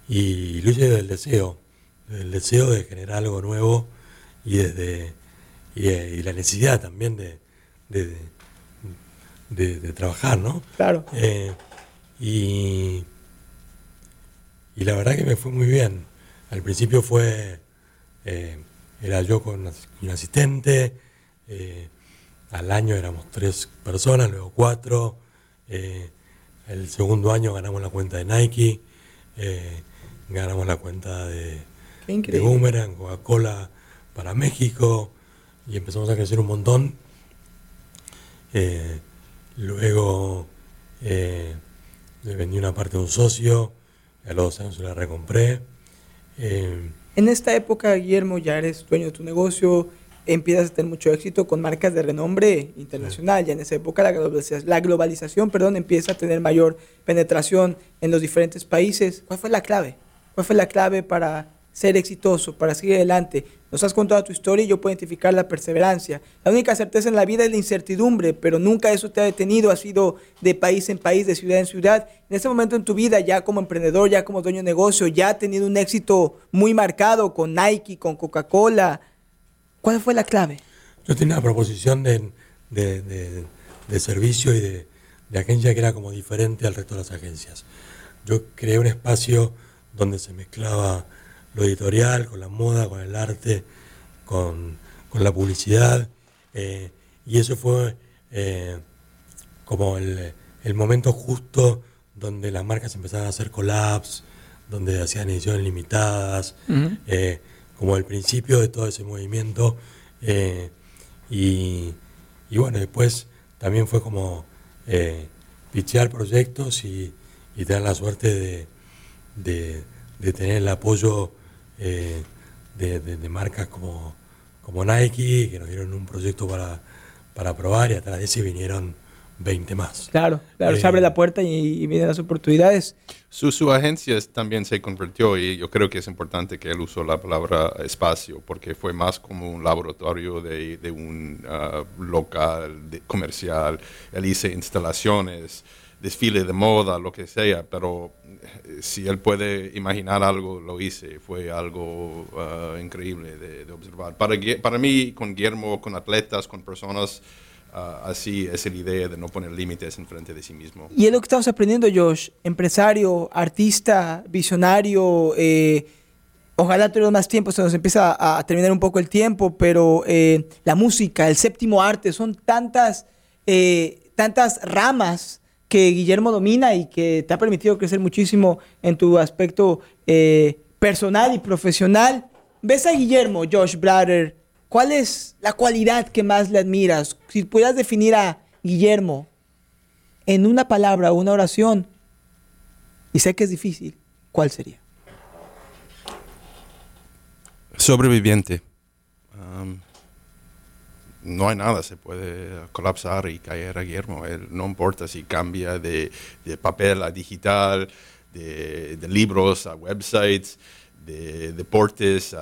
y lo hice del deseo, del deseo de generar algo nuevo y desde y, la necesidad también de, de, trabajar, ¿no?
Claro.
Eh, y, y la verdad que me fue muy bien. Al principio fue eh, era yo con un asistente, eh, al año éramos tres personas, luego cuatro, eh, el segundo año ganamos la cuenta de Nike, eh, ganamos la cuenta de, de Boomerang, Coca-Cola para México, y empezamos a crecer un montón. luego le vendí una parte de un socio, a los dos años se la recompré.
En esta época, Guillermo, ya eres dueño de tu negocio, empiezas a tener mucho éxito con marcas de renombre internacional. Ya en esa época la globalización, la globalización perdón, empieza a tener mayor penetración en los diferentes países. ¿Cuál fue la clave? ¿Cuál fue la clave para ser exitoso, para seguir adelante? Nos has contado tu historia y yo puedo identificar la perseverancia. La única certeza en la vida es la incertidumbre, pero nunca eso te ha detenido, has sido de país en país, de ciudad en ciudad. En este momento en tu vida, ya como emprendedor, ya como dueño de negocio, ya has tenido un éxito muy marcado con Nike, con Coca-Cola. ¿Cuál fue la clave?
Yo tenía una proposición de, servicio y de, de agencia que era como diferente al resto de las agencias. Yo creé un espacio donde se mezclaba lo editorial con la moda, con el arte, con, la publicidad, eh, y eso fue eh, como el, momento justo donde las marcas empezaron a hacer collabs, donde hacían ediciones limitadas, eh, como el principio de todo ese movimiento. y, bueno, después también fue como pichear proyectos y, tener la suerte de, tener el apoyo eh, de, marcas como, como Nike, que nos dieron un proyecto para, para probar y atrás de ese vinieron 20 más.
Claro, claro, se abre eh, la puerta y, vienen las oportunidades.
Su, su, agencia también se convirtió y yo creo que es importante que él usó la palabra espacio porque fue más como un laboratorio de, de un ah, local comercial. Él hizo instalaciones, desfile de moda, lo que sea, pero eh, si él puede imaginar algo, lo hice. Fue algo ah, increíble de, observar. Para, para mí, con Guillermo, con atletas, con personas Ah, así es la idea de no poner límites en frente de sí mismo.
Y es lo que estamos aprendiendo, Josh. Empresario, artista, visionario. Eh, ojalá tenemos más tiempo, se nos empieza a, terminar un poco el tiempo, pero eh, la música, el séptimo arte, son tantas, tantas ramas que Guillermo domina y que te ha permitido crecer muchísimo en tu aspecto personal y profesional. ¿Ves a Guillermo, Josh Brader, ¿Cuál es la cualidad que más le admiras? Si pudieras definir a Guillermo en una palabra o una oración, y sé que es difícil, ¿cuál sería?
Sobreviviente. No hay nada, se puede colapsar y caer a Guillermo. no importa si cambia de, papel a digital, de, de libros a websites de deportes,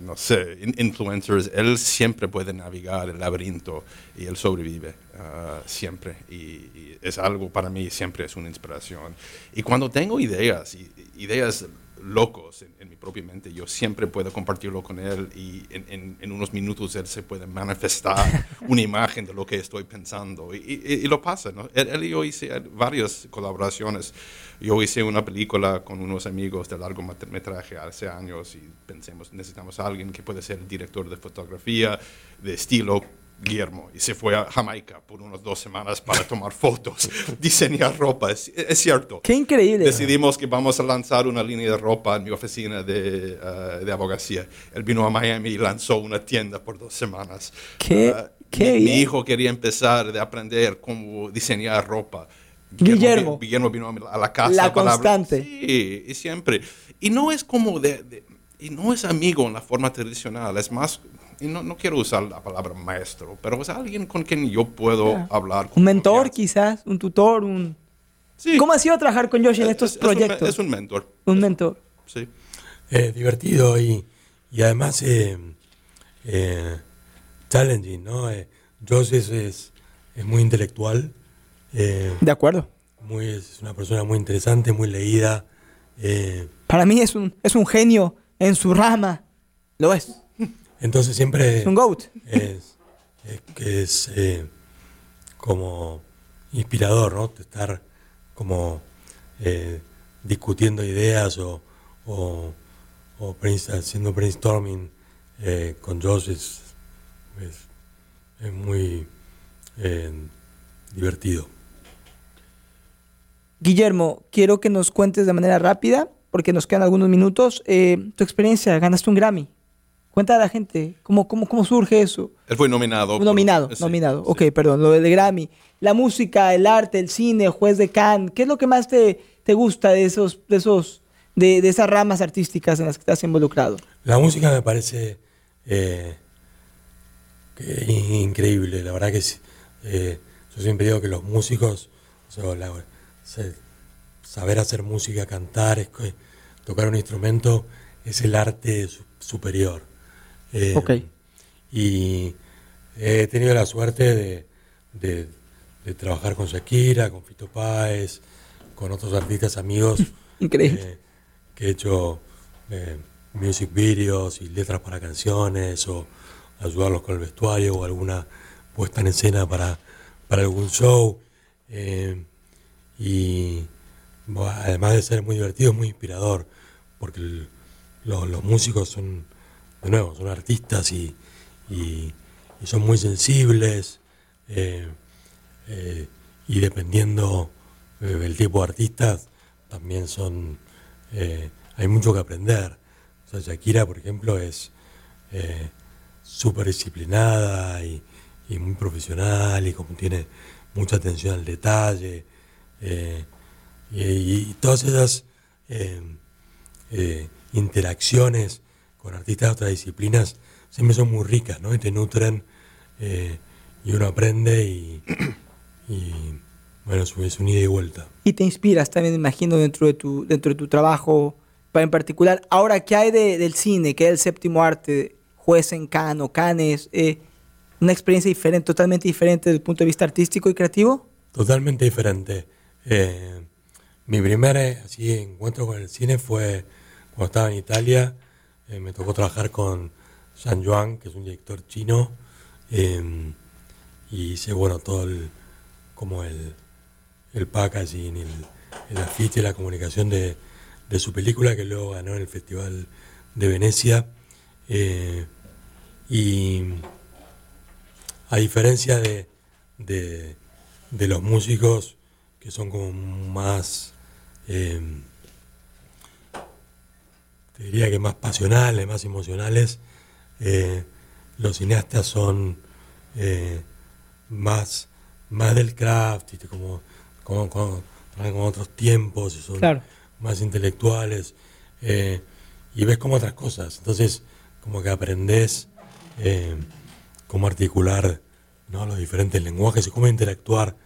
no sé, influencers, él siempre puede navegar el laberinto y él sobrevive ah, siempre. Y, es algo para mí, siempre es una inspiración. Y cuando tengo ideas, ideas locos en, mi propia mente, yo siempre puedo compartirlo con él y en, unos minutos él se puede manifestar una imagen de lo que estoy pensando. Y, lo pasa, ¿no? Él, y yo hice varias colaboraciones. Yo hice una película con unos amigos de largometraje hace años y pensemos, necesitamos a alguien que puede ser director de fotografía, de estilo Guillermo y se fue a Jamaica por unas dos semanas para tomar fotos, diseñar ropa. Es, cierto.
Qué increíble.
Decidimos que vamos a lanzar una línea de ropa en mi oficina de, uh, de abogacía. Él vino a Miami y lanzó una tienda por dos semanas.
Qué, uh, qué
mi, hijo quería empezar a aprender cómo diseñar ropa.
Guillermo,
Guillermo, vino a la casa.
La constante.
Sí, y siempre. Y no es como de, y no es amigo en la forma tradicional, es más y no, no, quiero usar la palabra maestro, pero es alguien con quien yo puedo hablar.
un mentor quizás, un tutor, un... Sí. ¿Cómo ha sido trabajar con Josh en estos proyectos?
es un mentor.
Un mentor.
Sí.
Eh, divertido y, y además eh, eh, challenging, ¿no? Josh es, es, es, muy intelectual.
de acuerdo.
Muy, es una persona muy interesante, muy leída.
Para mí es un, es un genio en su rama. Lo es.
Entonces siempre...
Es un GOAT.
Es, que es eh, como inspirador, ¿no? Estar como eh, discutiendo ideas o, o, haciendo brainstorming eh, con Josh es, es, muy divertido.
Guillermo, quiero que nos cuentes de manera rápida, porque nos quedan algunos minutos, tu experiencia. Ganaste un Grammy. Cuenta a la gente, ¿cómo, cómo, cómo surge eso?
Él fue nominado.
Nominado, nominado. Ok, perdón, lo de Grammy. La música, el arte, el cine, juez de Cannes. ¿Qué es lo que más te, te gusta de esos, de esos, de, de, esas ramas artísticas en las que estás involucrado?
La música me parece eh, increíble. La verdad que eh, yo siempre digo que los músicos, saber hacer música, cantar, tocar un instrumento, es el arte superior.
Eh,
y he tenido la suerte de, trabajar con Shakira, con Fito Páez, con otros artistas amigos.
Increíble.
Eh, que he hecho eh, music videos y letras para canciones o ayudarlos con el vestuario o alguna puesta en escena para, para algún show. Eh, y además de ser muy divertido, es muy inspirador, porque los músicos son, de nuevo, son artistas y, son muy sensibles. Eh, eh, y dependiendo del tipo de artistas, también son. hay mucho que aprender. Shakira, por ejemplo, es súper disciplinada y, muy profesional y como tiene mucha atención al detalle. Eh, y, todas esas eh, eh, interacciones con artistas de otras disciplinas siempre son muy ricas, ¿no? Y te nutren y uno aprende y, bueno, es un ida y vuelta.
Y te inspiras también, imagino, dentro de tu, dentro de tu trabajo en particular. Ahora, ¿qué hay del cine? ¿Qué es el séptimo arte? juez en Cannes o Cannes, eh, una experiencia diferente, totalmente diferente desde el punto de vista artístico y creativo?
Totalmente diferente. Eh, mi primer eh, así, encuentro con el cine fue cuando estaba en Italia. Me tocó trabajar con San Yuan, que es un director chino, y hice bueno todo el, como el, el packaging, el, el afiche, la comunicación de, de, su película que luego ganó en el Festival de Venecia. Y a diferencia de, de, los músicos que son como más, eh, te diría que más pasionales, más emocionales, eh, los cineastas son eh, más, más del craft, como, como, como, otros tiempos, son más intelectuales, y ves como otras cosas. Entonces, como que aprendes eh, cómo articular ¿no? los diferentes lenguajes y cómo interactuar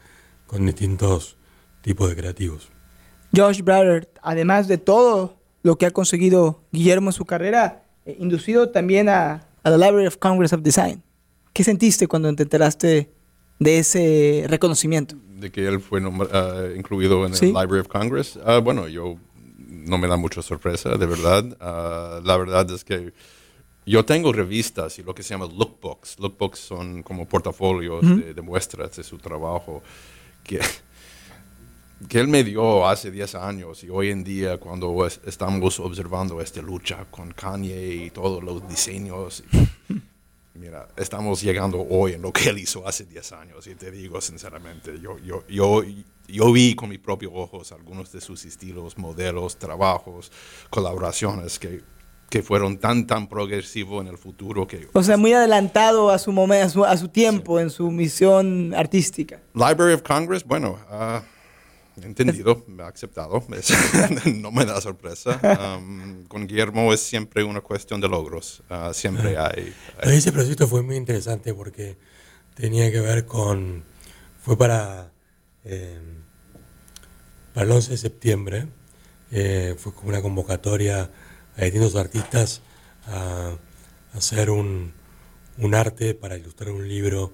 con distintos tipos de creativos.
Josh Brother, además de todo lo que ha conseguido Guillermo en su carrera, eh, inducido también a, la Library of Congress of Design. ¿Qué sentiste cuando te enteraste de ese reconocimiento?
De que él fue ah, incluido en el Library of Congress. Ah, bueno, yo no me da mucha sorpresa, de verdad. Ah, la verdad es que yo tengo revistas y lo que se llama lookbooks. Lookbooks son como portafolios de, muestras de su trabajo que, que él me dio hace 10 años y hoy en día cuando estamos observando esta lucha con Kanye y todos los diseños, mira, estamos llegando hoy en lo que él hizo hace 10 años y te digo sinceramente, yo, yo, yo, yo vi con mis propios ojos algunos de sus estilos, modelos, trabajos, colaboraciones que que fueron tan, tan progresivos en el futuro que...
O sea, muy adelantado a su, momento, a su, tiempo, en su misión artística.
Library of Congress, bueno, he entendido, me ha aceptado, no me da sorpresa. Um, con Guillermo es siempre una cuestión de logros, uh, siempre hay,
Ese proyecto fue muy interesante porque tenía que ver con... Fue para, eh, para el 11 de septiembre, eh, fue como una convocatoria a distintos artistas a, hacer un, arte para ilustrar un libro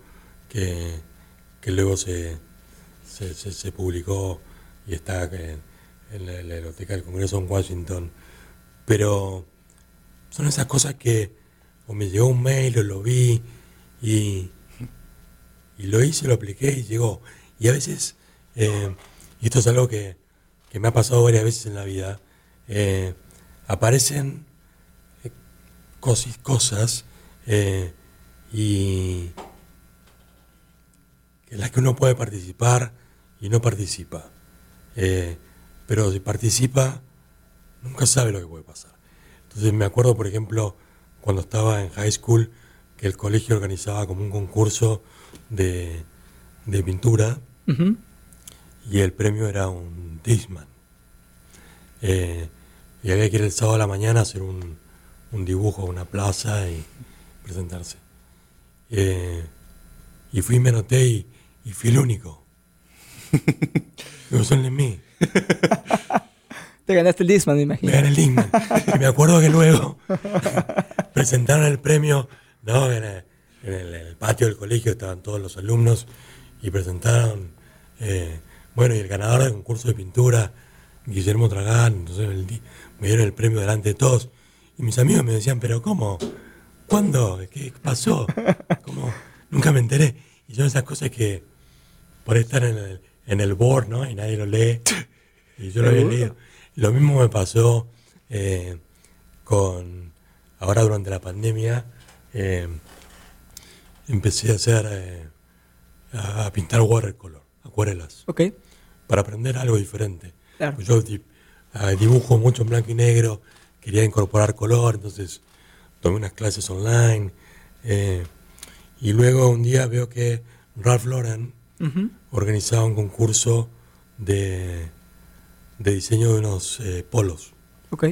que, luego se, se, publicó y está en, la, Biblioteca del Congreso en Washington. Pero son esas cosas que o me llegó un mail o lo vi y, y lo hice, lo apliqué y llegó. Y a veces, eh, y esto es algo que, que, me ha pasado varias veces en la vida, eh, aparecen eh, cosas eh, y en las que uno puede participar y no participa. Eh, pero si participa, nunca sabe lo que puede pasar. Entonces me acuerdo, por ejemplo, cuando estaba en high school, que el colegio organizaba como un concurso de, pintura y el premio era un Disman. Y había que ir el sábado a la mañana a hacer un, un dibujo a una plaza y presentarse. Eh, y fui, me anoté y, y fui el único. Son de mí.
Te ganaste el Disman, me imagino.
Me gané el Disman. y me acuerdo que luego presentaron el premio, ¿no? En el, patio del colegio estaban todos los alumnos y presentaron, eh, bueno, y el ganador del concurso de pintura, Guillermo Tragán, entonces el, me dieron el premio delante de todos. Y mis amigos me decían, pero ¿cómo? ¿Cuándo? ¿Qué pasó? ¿Cómo? Nunca me enteré. Y son esas cosas que, por estar en el, en el board, ¿no? Y nadie lo lee. Y yo lo había leído. Lo mismo me pasó eh, con, ahora durante la pandemia, eh, empecé a hacer, eh, a pintar watercolor, acuarelas,
Ok.
para aprender algo diferente.
Claro.
Pues yo di- ah, dibujo mucho en blanco y negro, quería incorporar color, entonces tomé unas clases online. eh, y luego un día veo que Ralph Lauren Organizaba un concurso de, de diseño de unos eh, polos.
Ok.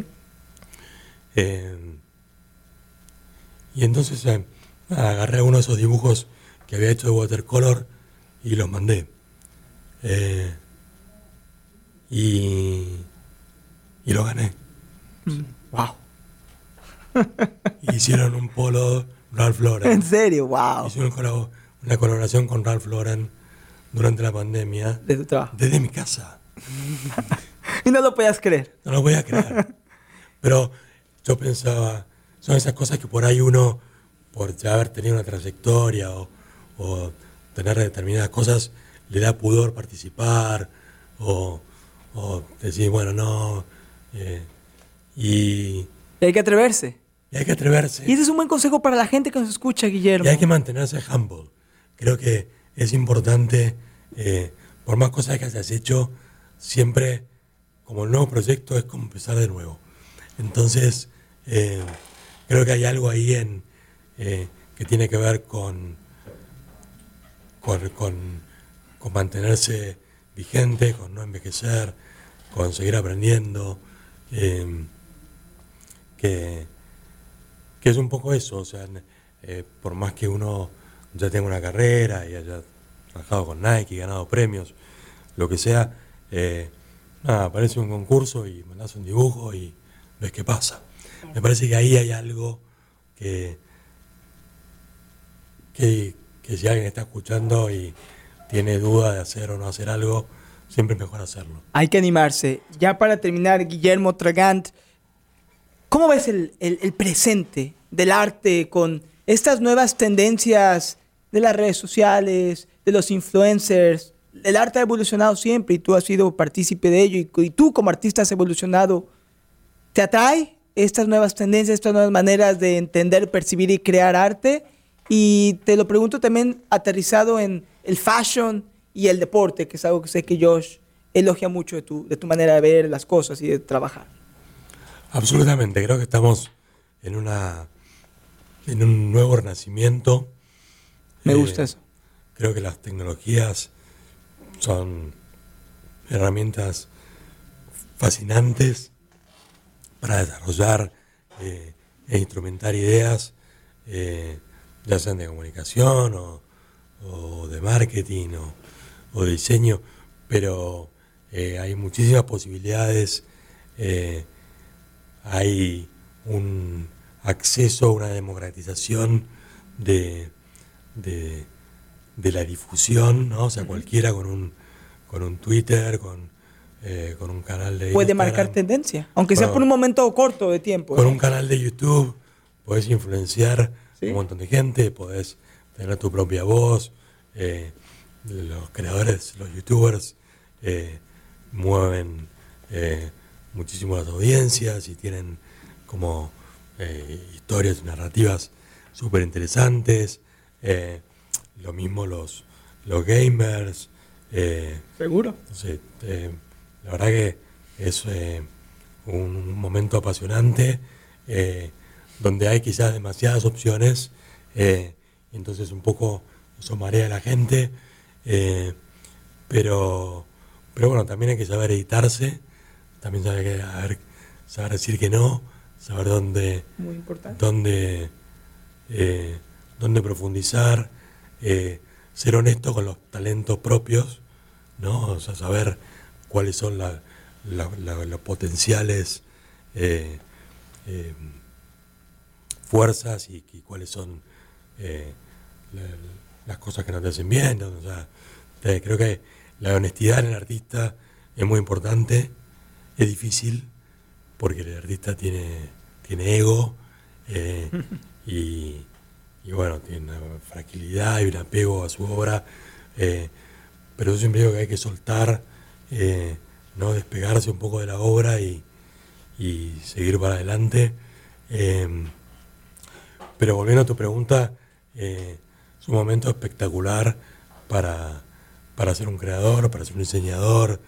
Eh, y entonces eh, agarré uno de esos dibujos que había hecho de watercolor y los mandé. Y, y lo gané.
Wow.
Hicieron un polo Ralph Lauren.
En serio, wow.
Hicieron una colaboración con Ralph Lauren durante la pandemia
De tu trabajo.
desde mi casa.
Y no lo podías creer.
No lo voy a creer. Pero yo pensaba, son esas cosas que por ahí uno, por ya haber tenido una trayectoria o, o tener determinadas cosas, le da pudor participar o, o decir, bueno, no. eh, y,
Y hay que atreverse.
y hay que atreverse.
Y ese es un buen consejo para la gente que nos escucha, Guillermo.
Y hay que mantenerse humble. Creo que es importante, eh, por más cosas que hayas hecho, siempre, como el nuevo proyecto, es como empezar de nuevo. Entonces, eh, creo que hay algo ahí en, eh, que tiene que ver con, con, mantenerse vigente, con no envejecer, con seguir aprendiendo. que, que es un poco eso, o sea, por más que uno ya tenga una carrera y haya trabajado con Nike, ganado premios, lo que sea, eh, aparece un concurso y mandas un dibujo y ves qué pasa. Me parece que ahí hay algo que, que, si alguien está escuchando y tiene duda de hacer o no hacer algo, siempre es mejor hacerlo.
Hay que animarse. Ya para terminar, Guillermo Tragant, ¿cómo ves el- el presente del arte con estas nuevas tendencias de las redes sociales, de los influencers? El arte ha evolucionado siempre y tú has sido partícipe de ello y, y tú como artista has evolucionado. ¿Te atrae estas nuevas tendencias, estas nuevas maneras de entender, percibir y crear arte? Y te lo pregunto también aterrizado en el fashion y el deporte, que es algo que sé que Josh elogia mucho de tu, de tu manera de ver las cosas y de trabajar.
Absolutamente, creo que estamos en una en un nuevo renacimiento.
Me
Eh,
gusta eso.
Creo que las tecnologías son herramientas fascinantes para desarrollar eh, e instrumentar ideas, eh, ya sean de comunicación o, o de marketing o, o de diseño, pero eh, hay muchísimas posibilidades, hay un acceso, una democratización de, de, de la difusión, ¿no? O sea, cualquiera con un, con un Twitter, con, eh, con un canal de
Puede
Instagram,
marcar tendencia, aunque sea por un momento corto de tiempo.
con
¿eh?
un canal de YouTube podés influenciar
Sí.
un montón de gente, podés tener tu propia voz. eh, los creadores, los youtubers mueven muchísimo las audiencias y tienen como eh, historias y narrativas súper interesantes. Lo mismo los, los gamers. eh,
Seguro.
Sí, eh, la verdad que es eh, un, momento apasionante donde hay quizás demasiadas opciones entonces un poco eso marea a la gente, pero, pero bueno, también hay que saber editarse, también saber, que- saber decir que no, saber dónde,
Muy importante.
dónde, dónde profundizar, eh, ser honesto con los talentos propios, ¿no? O sea, saber cuáles son la- la- la- los potenciales eh, eh, fuerzas y, y cuáles son la- las cosas que no te hacen bien. ¿no? O sea, te- creo que la honestidad en el artista es muy importante, es difícil, porque el artista tiene, tiene ego eh, y, y bueno, tiene una fragilidad y un apego a su obra, eh, pero yo siempre digo que hay que soltar, eh, no despegarse un poco de la obra y, seguir para adelante. Eh, pero volviendo a tu pregunta, eh, es un momento espectacular para, para ser un creador, para ser un diseñador,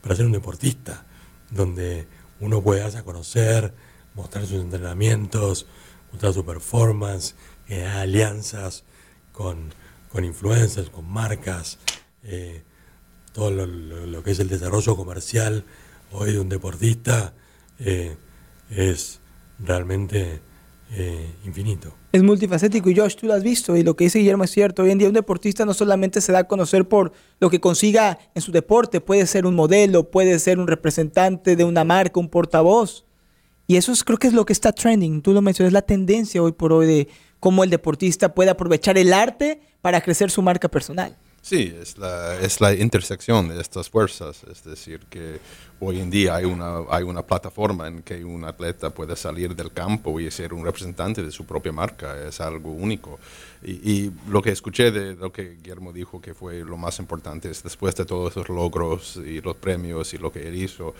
para ser un deportista, donde uno puede darse a conocer, mostrar sus entrenamientos, mostrar su performance, crear alianzas con, con influencers, con marcas, eh, todo lo, lo- lo que es el desarrollo comercial hoy de un deportista eh, es realmente eh, infinito.
Es multifacético y Josh, tú lo has visto y lo que dice Guillermo es cierto. Hoy en día un deportista no solamente se da a conocer por lo que consiga en su deporte, puede ser un modelo, puede ser un representante de una marca, un portavoz. Y eso es, creo que es lo que está trending. Tú lo mencionas, la tendencia hoy por hoy de cómo el deportista puede aprovechar el arte para crecer su marca personal.
Sí, es la, es la intersección de estas fuerzas. Es decir, que hoy en día hay una, hay una plataforma en que un atleta puede salir del campo y ser un representante de su propia marca. Es algo único. Y, y lo que escuché de lo que Guillermo dijo que fue lo más importante es después de todos esos logros y los premios y lo que él hizo,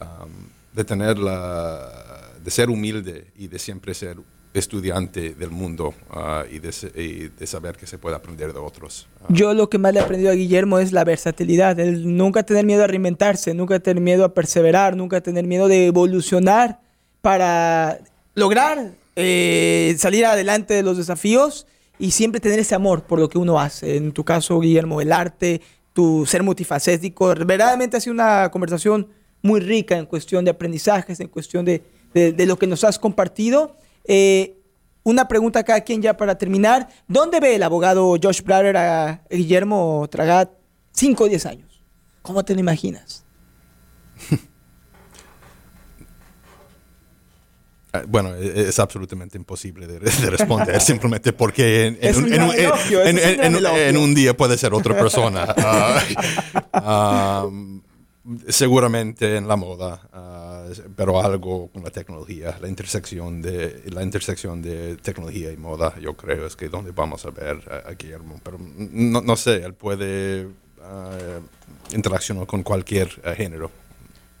um, de tener la, de ser humilde y de siempre ser estudiante del mundo ah, y, de, saber que se puede aprender de otros. Ah,
Yo lo que más le he aprendido a Guillermo es la versatilidad, el nunca tener miedo a reinventarse, nunca tener miedo a perseverar, nunca tener miedo de evolucionar para lograr eh, salir adelante de los desafíos y siempre tener ese amor por lo que uno hace. En tu caso, Guillermo, el arte, tu ser multifacético, verdaderamente ha sido una conversación muy rica en cuestión de aprendizajes, en cuestión de, de- de lo que nos has compartido. Eh, una pregunta a cada quien ya para terminar. ¿Dónde ve el abogado Josh Blatter a Guillermo Tragat 5 o 10 años? ¿Cómo te lo imaginas?
Ah, Bueno, e- es absolutamente imposible de, de responder, simplemente porque en, un, en
elogio,
en- día puede ser otra persona. Um, seguramente en la moda, ah, pero algo con la tecnología, la intersección de la intersección de tecnología y moda, yo creo es que donde vamos a ver a, a Guillermo. Pero no, no sé, él puede ah, interaccionar con cualquier ah, género.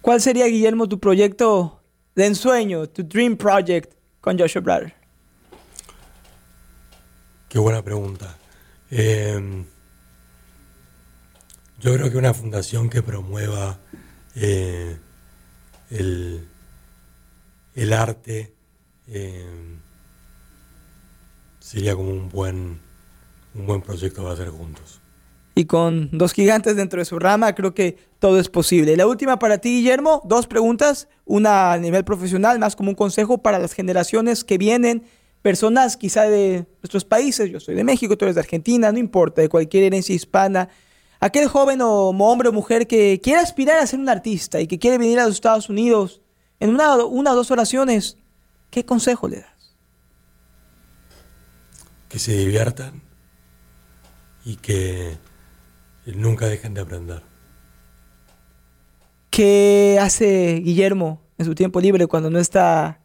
¿Cuál sería, Guillermo, tu proyecto de ensueño, tu dream project con Joshua Blatter?
Qué buena pregunta. Eh, yo creo que una fundación que promueva eh, el, el arte eh, sería como un buen, un buen proyecto para hacer juntos.
Y con dos gigantes dentro de su rama, creo que todo es posible. La última para ti, Guillermo, dos preguntas. Una a nivel profesional, más como un consejo para las generaciones que vienen, personas quizá de nuestros países. Yo soy de México, tú eres de Argentina, no importa, de cualquier herencia hispana. Aquel joven o hombre o mujer que quiere aspirar a ser un artista y que quiere venir a los Estados Unidos en una, una o dos oraciones, ¿qué consejo le das?
Que se diviertan y que nunca dejen de aprender.
¿Qué hace Guillermo en su tiempo libre cuando no está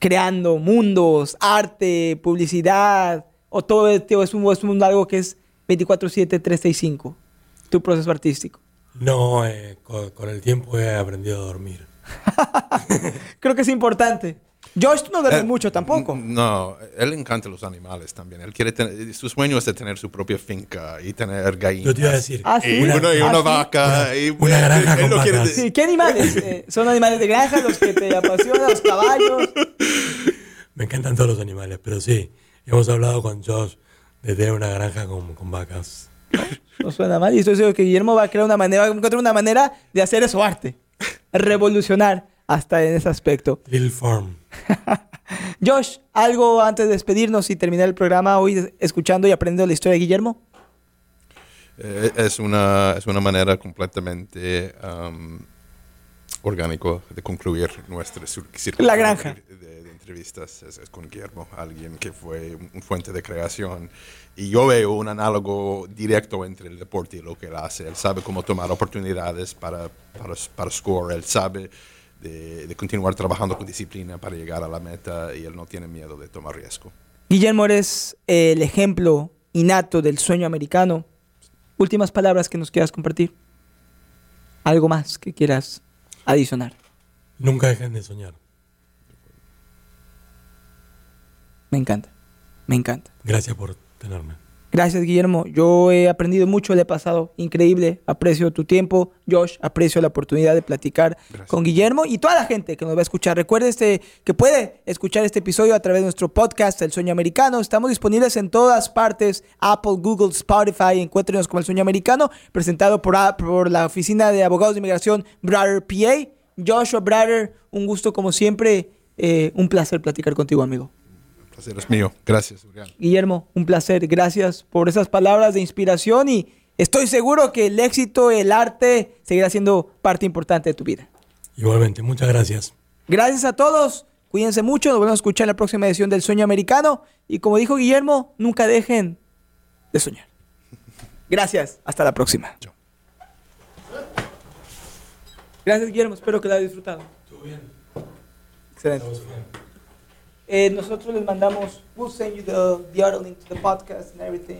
creando mundos, arte, publicidad? ¿O todo esto es un, es un algo que es 24-7, 365? Tu proceso artístico.
No, eh, con, con el tiempo he aprendido a dormir.
Creo que es importante. Josh, no duermes
Eh,
mucho tampoco.
No, él encanta los animales también. Él quiere tener, su sueño es de tener su propia finca y tener gallinas.
Yo te iba a decir,
Ah, sí.
Y una, y
Ah,
una
sí.
vaca. y,
una granja
él
con
quiere
vacas.
de-
Sí, ¿qué animales? Eh, ¿Son animales de granja los que te apasionan, los caballos?
me encantan todos los animales, pero sí, hemos hablado con Josh de tener una granja con, con vacas.
No suena mal. Y estoy seguro que Guillermo va a crear una manera, va a encontrar una manera de hacer eso arte. Revolucionar hasta en ese aspecto.
Little Farm.
Josh, algo antes de despedirnos y terminar el programa hoy escuchando y aprendiendo la historia de Guillermo.
Eh, es, una, es una manera completamente um, orgánico de concluir nuestro cir- círculo
La granja.
De, de- de entrevistas. Es, es con Guillermo, alguien que fue un, fuente de creación. Y yo veo un análogo directo entre el deporte y lo que él hace. Él sabe cómo tomar oportunidades para, para, para score. Él sabe de, de continuar trabajando con disciplina para llegar a la meta y él no tiene miedo de tomar riesgo.
Guillermo eres el ejemplo innato del sueño americano. Últimas palabras que nos quieras compartir. Algo más que quieras adicionar.
Nunca dejen de soñar.
Me encanta, me encanta.
Gracias por tenerme.
Gracias, Guillermo. Yo he aprendido mucho, le he pasado increíble. Aprecio tu tiempo. Josh, aprecio la oportunidad de platicar con Guillermo y toda la gente que nos va a escuchar. Recuerde este, que puede escuchar este episodio a través de nuestro podcast, El Sueño Americano. Estamos disponibles en todas partes: Apple, Google, Spotify. Encuéntrenos como El Sueño Americano, presentado por, por la Oficina de Abogados de Inmigración, Brother PA. Joshua Brother, un gusto como siempre. Eh, un placer platicar contigo, amigo
placer es mío. Gracias, Urián.
Guillermo, un placer. Gracias por esas palabras de inspiración y estoy seguro que el éxito, el arte, seguirá siendo parte importante de tu vida.
Igualmente, muchas gracias.
Gracias a todos. Cuídense mucho. Nos vemos a escuchar en la próxima edición del Sueño Americano. Y como dijo Guillermo, nunca dejen de soñar. Gracias. Hasta la próxima. Gracias, Guillermo. Espero que la hayas disfrutado.
Estuvo bien.
Excelente. Eh, nosotros les mandamos, we'll send you the, the other link to the podcast and everything.